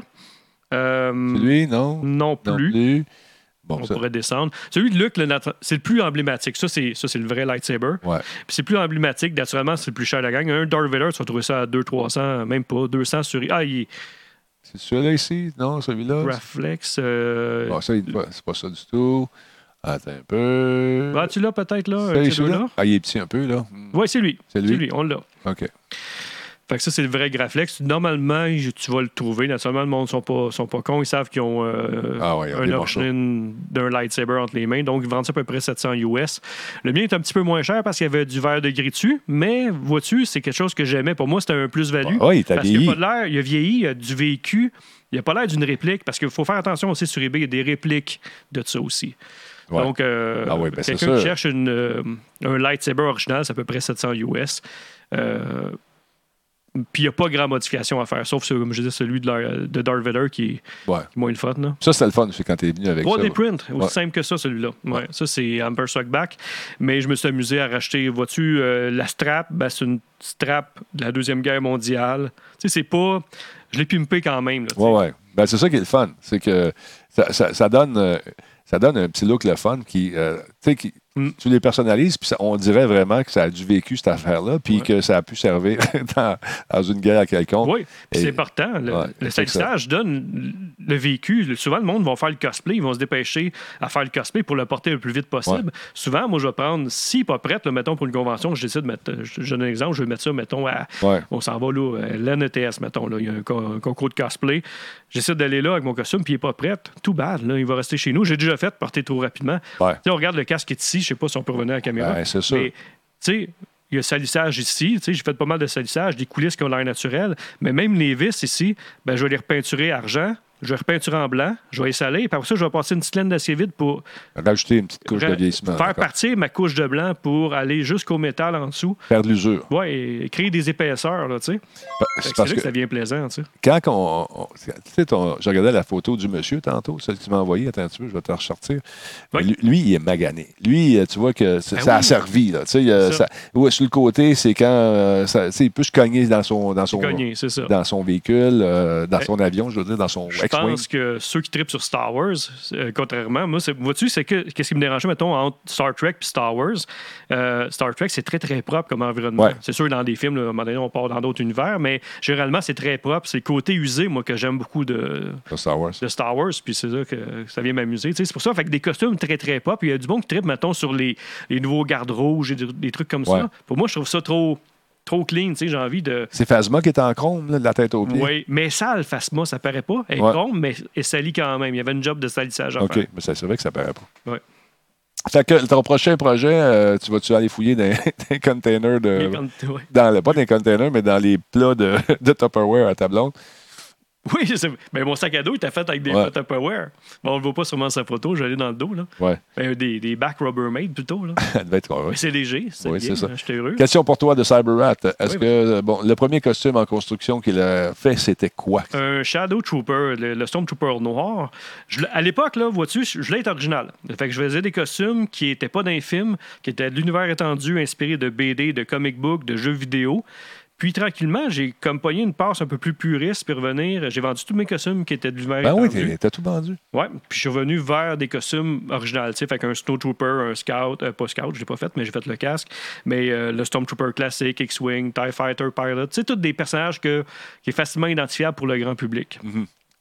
Euh, celui, non? Non plus. On pourrait descendre. Celui de Luke, c'est le plus emblématique. Ça, c'est, ça, c'est le vrai lightsaber. Ouais. Puis c'est plus emblématique. Naturellement, c'est le plus cher de la gang. Un Darth Vader, tu vas trouver ça à 200-300, même pas. 200 sur. Ah, il C'est celui-là ici? Non, celui-là? Reflex. Euh... Bon, ça, c'est pas ça du tout. Attends un peu. Ah, tu l'as peut-être là? là? Ah, il est petit un peu, là. Oui, c'est lui. C'est lui? C'est lui, on l'a. OK. Fait que ça, c'est le vrai Graflex. Normalement, tu vas le trouver. Naturellement, le monde ne sont pas, sont pas cons. Ils savent qu'ils ont euh, ah ouais, un option d'un lightsaber entre les mains. Donc, ils vendent ça à peu près 700 US. Le mien est un petit peu moins cher parce qu'il y avait du verre de gris dessus. Mais, vois-tu, c'est quelque chose que j'aimais. Pour moi, c'était un plus-value. Ah, oui, il parce qu'il n'y a pas l'air. Il a vieilli, il a du vécu. Il n'a pas l'air d'une réplique. Parce qu'il faut faire attention aussi sur eBay, il y a des répliques de ça aussi. Donc, euh, ah ben, quelqu'un qui cherche une, euh, un lightsaber original, c'est à peu près 700 US. Euh, puis il n'y a pas grand modification à faire, sauf, comme je disais, celui de, de Darth Vader qui est, moins le fun. Là. Ça, c'est le fun, c'est quand tu es venu avec 3D print, aussi simple que ça, celui-là. Ouais. Ça, c'est Amper Back. Mais je me suis amusé à racheter, vois-tu, euh, la strap, ben, c'est une strap de la Deuxième Guerre mondiale. Tu sais, c'est pas. Je l'ai pimpé quand même. Là, ouais. Ben, c'est ça qui est le fun. C'est que ça, ça, donne. Euh, ça donne un petit look le fun qui, euh, tu sais, qui, Mm. tu les personnalises, puis on dirait vraiment que ça a du vécu, cette affaire-là, puis Ouais. que ça a pu servir *laughs* dans, dans une guerre quelconque. Oui, c'est important. Le, Ouais, le salissage donne le vécu. Souvent, le monde va faire le cosplay. Ils vont se dépêcher à faire le cosplay pour le porter le plus vite possible. Souvent, moi, je vais prendre, si pas prête, là, mettons, pour une convention, je décide de mettre, je je donne un exemple, je vais mettre ça, mettons, à, on s'en va là, à l'NETS, mettons, là, il y a un, co- un concours de cosplay. J'essaie d'aller là avec mon costume, puis il n'est pas prêt. Tout bad, là, il va rester chez nous. J'ai déjà fait porter trop rapidement. Sais, on regarde le casque qui est ici, je sais pas si on peut revenir à la caméra. Ben, c'est sûr. Mais, tu sais, il y a salissage ici. Tu sais, j'ai fait pas mal de salissage, des coulisses qui ont l'air naturelles. Mais même les vis ici, ben, je vais les repeinturer argent. Je vais repeinturer en blanc, je vais saler, puis après ça, je vais passer une petite laine d'acier vide pour Rajouter une petite couche de vieillissement. faire partir ma couche de blanc pour aller jusqu'au métal en dessous. Faire de l'usure. Ouais, et créer des épaisseurs, là, tu sais. C'est là que que ça devient plaisant, tu sais. quand on. on- tu sais, je regardais la photo du monsieur tantôt, celle que tu m'as envoyée. Attends un petit peu, je vais te la ressortir. Oui. Lui, lui, il est magané. Lui, euh, tu vois que ça, Ben ça a oui. servi. Là, tu sais, C'est ça. ça- ouais, sur le côté, c'est quand euh, ça- tu sais, il peut se cogner dans son, dans son, dans son véhicule, euh, dans Ben, son avion, je veux dire, dans son. Pense que ceux qui trippent sur Star Wars, euh, contrairement, moi, vois-tu, c'est que qu'est-ce qui me dérangeait, mettons, entre Star Trek et Star Wars? Euh, Star Trek, c'est très, très propre comme environnement. Ouais. C'est sûr, dans des films, là, à un moment donné, on part dans d'autres univers, mais généralement, c'est très propre. C'est le côté usé, moi, que j'aime beaucoup de, de Star Wars. de Star Wars, puis c'est ça que ça vient m'amuser. C'est pour ça, fait que des costumes très, très propres. Il y a du bon qui trippe, mettons, sur les, les nouveaux gardes rouges et des, des trucs comme Ouais. ça. Pour moi, je trouve ça trop, trop clean. tu sais, J'ai envie de. C'est Phasma qui est en chrome, là, de la tête aux pieds. Oui, mais sale, Phasma, ça paraît pas. Elle est Ouais. chrome, mais elle salit quand même. Il y avait une job de salissage à OK, faire. mais ça- c'est vrai que ça paraît pas. Ouais. Fait que ton prochain projet, euh, tu vas-tu aller fouiller dans *laughs* des containers de. Ouais. Dans le, pas dans les containers, mais dans les plats de, *laughs* de Tupperware à ta blonde. Oui, je. Mais mon sac à dos, était fait avec des Ouais. Tupperware. Bon, on le voit pas sûrement sa photo, j'allais dans le dos. Là. Ouais, Ben, des, des back Rubbermaid plutôt. Là. *laughs* être Mais c'est léger, c'est Oui, bien, c'est ça. hein, J'étais heureux. Question pour toi de CyberRat. Est-ce Oui, que, bon, le premier costume en construction qu'il a fait, c'était quoi? Un Shadow Trooper, le, le Stormtrooper noir. Je l'ai- à l'époque, là, vois-tu, je je l'ai été original. Fait que je faisais des costumes qui n'étaient pas d'un film, qui étaient de l'univers étendu, inspiré de BD, de comic book, de jeux vidéo. Puis tranquillement, j'ai comme pogné une passe un peu plus puriste, puis revenir. J'ai vendu tous mes costumes qui étaient de l'univers Ben oui, étendu. t'as tout vendu. Ouais, puis je suis revenu vers des costumes originaux, tu sais, fait qu'un Snowtrooper, un Scout, euh, pas Scout, je l'ai pas fait, mais j'ai fait le casque, mais euh, le Stormtrooper classique, X-Wing, TIE Fighter, Pilot, tu sais, tous des personnages que, qui est facilement identifiable pour le grand public.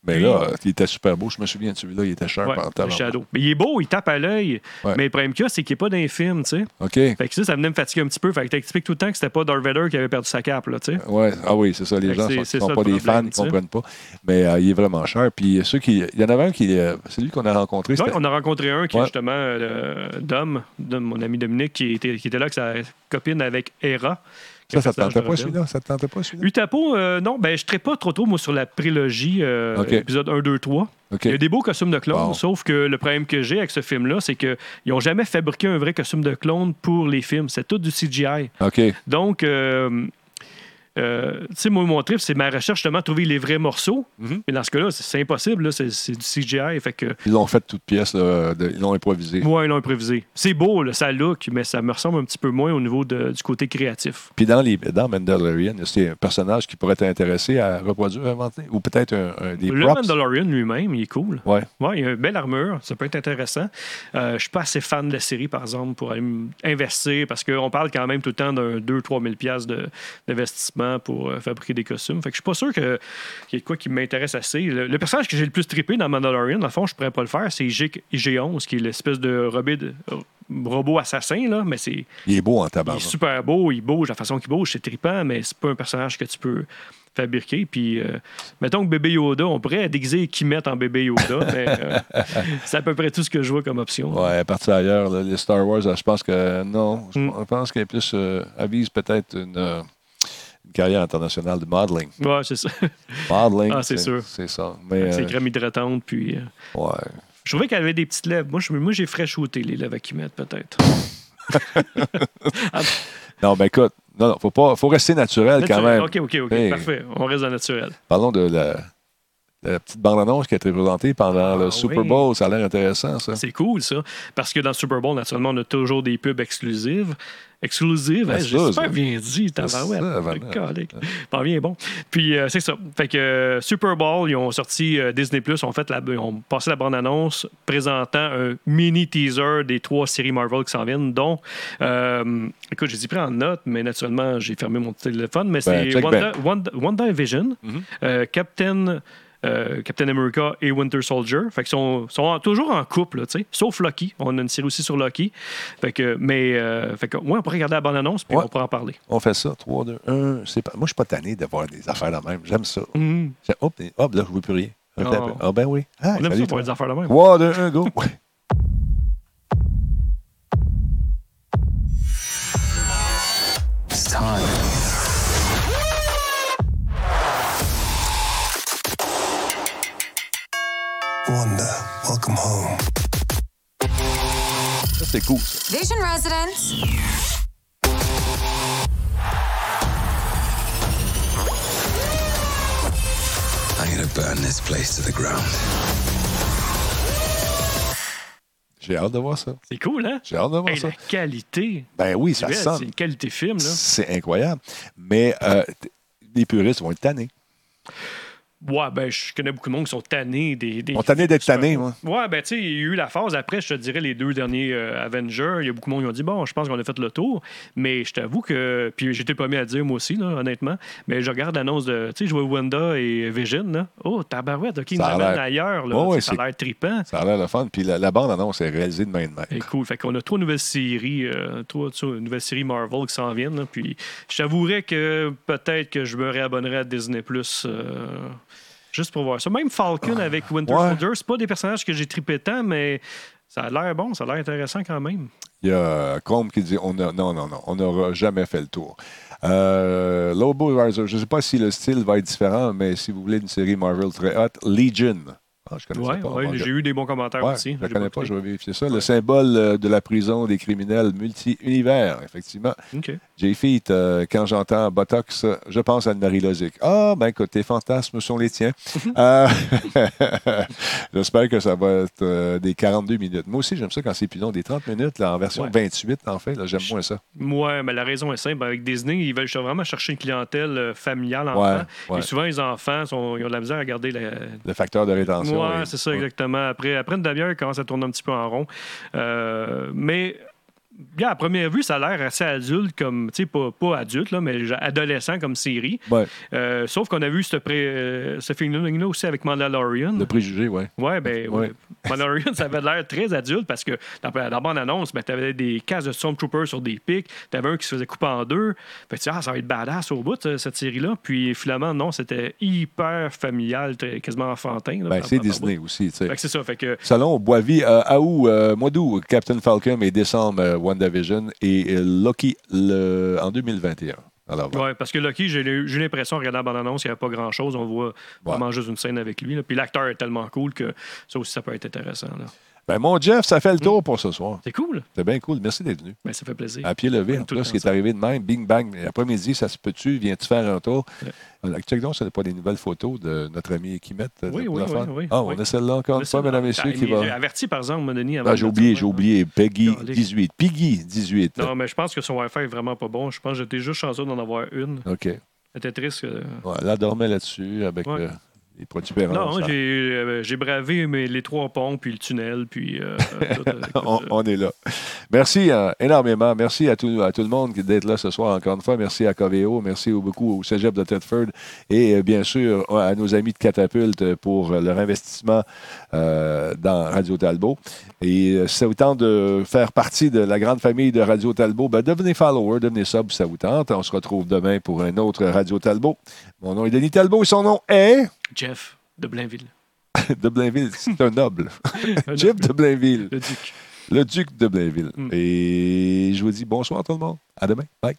Mais Puis- là, il était super beau. Je me souviens de celui-là, il était cher Ouais, par le. Shadow. Mais il est beau, il tape à l'œil, Ouais. mais le problème qu'il y a, c'est qu'il n'est pas dans les films, tu sais. OK. Fait que ça, ça venait me fatiguer un petit peu, fait que t'expliques tout le temps que c'était pas Darth Vader qui avait perdu sa cape, là, tu sais. Ouais. Ah oui, c'est ça. Les Fait gens ne sont, pas des fans, ils sais. comprennent pas. Mais euh, il est vraiment cher. Puis ceux qui. Il y en avait un qui. euh, c'est lui qu'on a rencontré. C'était- on a rencontré un qui est Ouais. justement euh, Dom, Dom, mon ami Dominique, qui était, qui était là avec sa copine avec Hera. Ça, ça te tentait pas celui-là? Ça te tentait pas celui-là? Utapo, euh, non, ben, je ne pas trop trop, moi, sur la prélogie, euh, épisode 1, 2, 3. OK. Il y a des beaux costumes de clones, Bon. sauf que le problème que j'ai avec ce film-là, c'est qu'ils n'ont jamais fabriqué un vrai costume de clone pour les films. C'est tout du CGI. OK. Donc, euh, euh, tu sais, moi, mon trip, c'est ma recherche, justement, de trouver les vrais morceaux. Mhm. Mais dans ce cas-là, c'est impossible, c'est du CGI. Fait que, Ils l'ont fait toute pièce. là, de- ils l'ont improvisé. moi, ils l'ont improvisé. C'est beau, là, ça look, mais ça me ressemble un petit peu moins au niveau de- du côté créatif. Puis dans, les, dans Mandalorian, c'est un personnage qui pourrait t'intéresser à reproduire, inventer? Ou peut-être un, un des Le props? Mandalorian lui-même, il est cool. Ouais. Ouais, il a une belle armure, ça peut être intéressant. Euh, je suis pas assez fan de la série, par exemple, pour aller investir, parce qu'on parle quand même tout le temps d'un 2-3 000 piastres pour euh, fabriquer des costumes. Fait que je suis pas sûr qu'il y ait quoi qui m'intéresse assez. Le, le personnage que j'ai le plus trippé dans Mandalorian, dans le fond, je pourrais pas le faire, c'est G- IG-11, qui est l'espèce de robot, de- robot assassin, là, mais c'est Il est beau en il est tabac. super beau, il bouge, la façon qu'il bouge, c'est trippant, mais c'est pas un personnage que tu peux fabriquer. Puis, euh, mettons que bébé Yoda, on pourrait déguiser Kimet en bébé Yoda, *laughs* mais euh, c'est à peu près tout ce que je vois comme option. Ouais, à partir ailleurs, là, les Star Wars, je pense que non. Je Mm. pense qu'elle plus euh, avise peut-être une carrière internationale de modeling. Ouais, c'est ça. *laughs* Modeling, Ah, c'est sûr. C'est ça. C'est euh, crème hydratante, puis... euh, ouais. je trouvais qu'elle avait des petites lèvres. Moi, je- moi j'ai fraîchouté les lèvres à Kimet, peut-être. *laughs* Non, ben écoute, non, non, faut pas, faut rester naturel quand même. OK, OK, OK, Hey. parfait. On reste dans naturel. Parlons de la, la petite bande-annonce qui a été présentée pendant Ah, le Super oui. Bowl. Ça a l'air intéressant, ça. C'est cool, ça. Parce que dans le Super Bowl, naturellement, on a toujours des pubs exclusives. Exclusives, hein, j'ai Exclusive. super bien dit, tabarouette. Pas bien bon. Puis euh, c'est ça. Fait que euh, Super Bowl, ils ont sorti euh, Disney Plus, ont fait la, ils ont passé la bande annonce présentant un mini teaser des trois séries Marvel qui s'en viennent, dont écoute, j'ai pris en note, mais naturellement j'ai fermé mon téléphone. Mais Ben, c'est Wanda, Wanda, WandaVision, Mhm. euh, Captain. Euh, Captain America et Winter Soldier. Fait qu'ils sont, sont en- toujours en couple, là, tu sais. Sauf Loki. On a une série aussi sur Loki. Fait que, mais, euh, fait que, ouais, on pourrait regarder la bonne annonce puis Ouais. on pourra en parler. On fait ça. 3, 2, 1. C'est pas... Moi, je suis pas tanné d'avoir des affaires de même. J'aime ça. C'est- Hop, hop, là, je veux plus rien. Ah. peu. Ah, ben oui. Ah, On aime ça pour les affaires de même. 3, 2, 1, go. *laughs* It's time. Wanda, welcome home. Ça, c'est cool, ça. Vision residents. I'm gonna burn this place to the ground. J'ai hâte de voir ça. C'est cool, hein? J'ai hâte de voir Hey, ça. la qualité. Ben oui, ça sonne. C'est une qualité film, là. C'est incroyable. Mais euh, les puristes vont être tannés. Ouais, ben, je connais beaucoup de monde qui sont tannés des. des tannés d'être tannés, moi. Ouais, ben, tu sais, il y a eu la phase après, je te dirais, les deux derniers euh, Avengers. Il y a beaucoup de monde qui ont dit, bon, je pense qu'on a fait le tour. Mais je t'avoue que. Puis j'étais le premier à dire, moi aussi, là, honnêtement. Mais je regarde l'annonce de. Tu sais, je vois Wanda et Vision, là. Oh, tabarouette, OK, ils nous amènent ailleurs, là. Ouais, ouais, ça a l'air trippant. Ça a l'air le fun. Puis la, la bande-annonce est réalisée de main de maître. C'est cool. Fait qu'on a trois nouvelles séries, euh, trois, nouvelles séries Marvel qui s'en viennent. là. Puis je t'avouerais que peut-être que je me réabonnerai à Disney Plus juste pour voir ça. Même Falcon avec Winter Ouais. Soldier, c'est pas des personnages que j'ai trippé tant, mais ça a l'air bon, ça a l'air intéressant quand même. Il y a Combe qui dit on a, non, non, non, on n'aura jamais fait le tour. Euh, Lobo Riser, je ne sais pas si le style va être différent, mais si vous voulez une série Marvel très hot, Legion. Ah, je Ouais, pas. ouais, j'ai eu des bons commentaires Ouais, aussi. je ne connais pas, écouté. je vais vérifier ça. Le symbole euh, de la prison des criminels multi-univers, effectivement. OK. Jay Feet, euh, quand j'entends Botox, je pense à Marie Lozic. Ah, ben écoute, tes fantasmes sont les tiens. *laughs* Euh, *laughs* J'espère que ça va être euh, des 42 minutes. Moi aussi, j'aime ça quand c'est plus long, des 30 minutes, là, en version Ouais. 28, en fait. là, J'aime moins ça. Ouais, mais la raison est simple. Avec Disney, ils veulent vraiment chercher une clientèle euh, familiale enfant. Ouais, ouais. Et souvent, les enfants sont, ils ont de la misère à garder la, Le facteur de rétention. Ouais, est- c'est ça, exactement. Après, après une demi-heure, il commence à tourner un petit peu en rond. Mais. Bien, à première vue, ça a l'air assez adulte, comme, tu sais, pas, pas adulte, là, mais genre adolescent comme série. Ouais, Euh, sauf qu'on a vu ce, pré, euh, ce film-là aussi avec Mandalorian. le préjugé, oui. Ouais, ben, Ouais. ouais. Mandalorian, ça avait l'air très adulte parce que dans la dans la bande-annonce, ben, t'avais des cases de Stormtroopers sur des pics, t'avais un qui se faisait couper en deux. Fait que ah, ça va être badass au bout, cette série-là. Puis finalement, non, c'était hyper familial, très- quasiment enfantin. là, Ben, c'est Disney aussi. tu sais. Fait que c'est ça. Fait que Salon Boisvie, euh, à août, mois d'août, Captain Falcon et décembre, WandaVision et euh, Loki le, en 2021. Alors, voilà. Ouais, parce que j'ai eu- j'ai eu l'impression, en regardant la bande-annonce, il n'y avait pas grand-chose. On voit vraiment juste une scène avec lui. là. Puis l'acteur est tellement cool que ça aussi, ça peut être intéressant. là. Ben, mon Jeff, ça fait le tour pour ce soir. C'est cool. C'est bien cool. Merci d'être venu. Ben, ça fait plaisir. À pied levé, en Tout plus, ce qui est arrivé de même, bing bang. L'après-midi, ça se peut-tu? Viens-tu faire un tour? Euh, Check donc, ce n'est pas des nouvelles photos de notre ami Kimet. euh, Oui, oui, oui, oui, Ah, oui. on a celle-là encore une fois, mesdames et messieurs, qui J'ai va. averti, par exemple, donné avant. Ah, j'ai oublié, j'ai ouais. oublié. Peggy Calique. 18. Piggy 18. Non, mais je pense que son Wi-Fi est vraiment pas bon. Je pense que j'étais juste chanceux d'en avoir une. OK. C'était triste. que- Ouais, là, dormait là-dessus avec Ouais. euh, les. Non, Ça- j'ai euh, j'ai bravé mais les trois ponts, puis le tunnel, puis. euh, tout, euh, *laughs* on, on est là. Merci énormément. Merci à tout, à tout le monde d'être là ce soir encore une fois. Merci à Coveo. Merci beaucoup au Cégep de Thetford. Et bien sûr à nos amis de Catapulte pour leur investissement dans Radio Talbot. Et si ça vous tente de faire partie de la grande famille de Radio Talbot, ben, devenez follower, devenez sub si ça vous tente. On se retrouve demain pour un autre Radio Talbot. Mon nom est Denis Talbot et son nom est Jeff de Blainville. *laughs* de Blainville. C'est un noble. *laughs* Un Jeff noble. de Blainville. Le duc. Le duc de Blainville. Mm. Et je vous dis bonsoir tout le monde. À demain. Bye.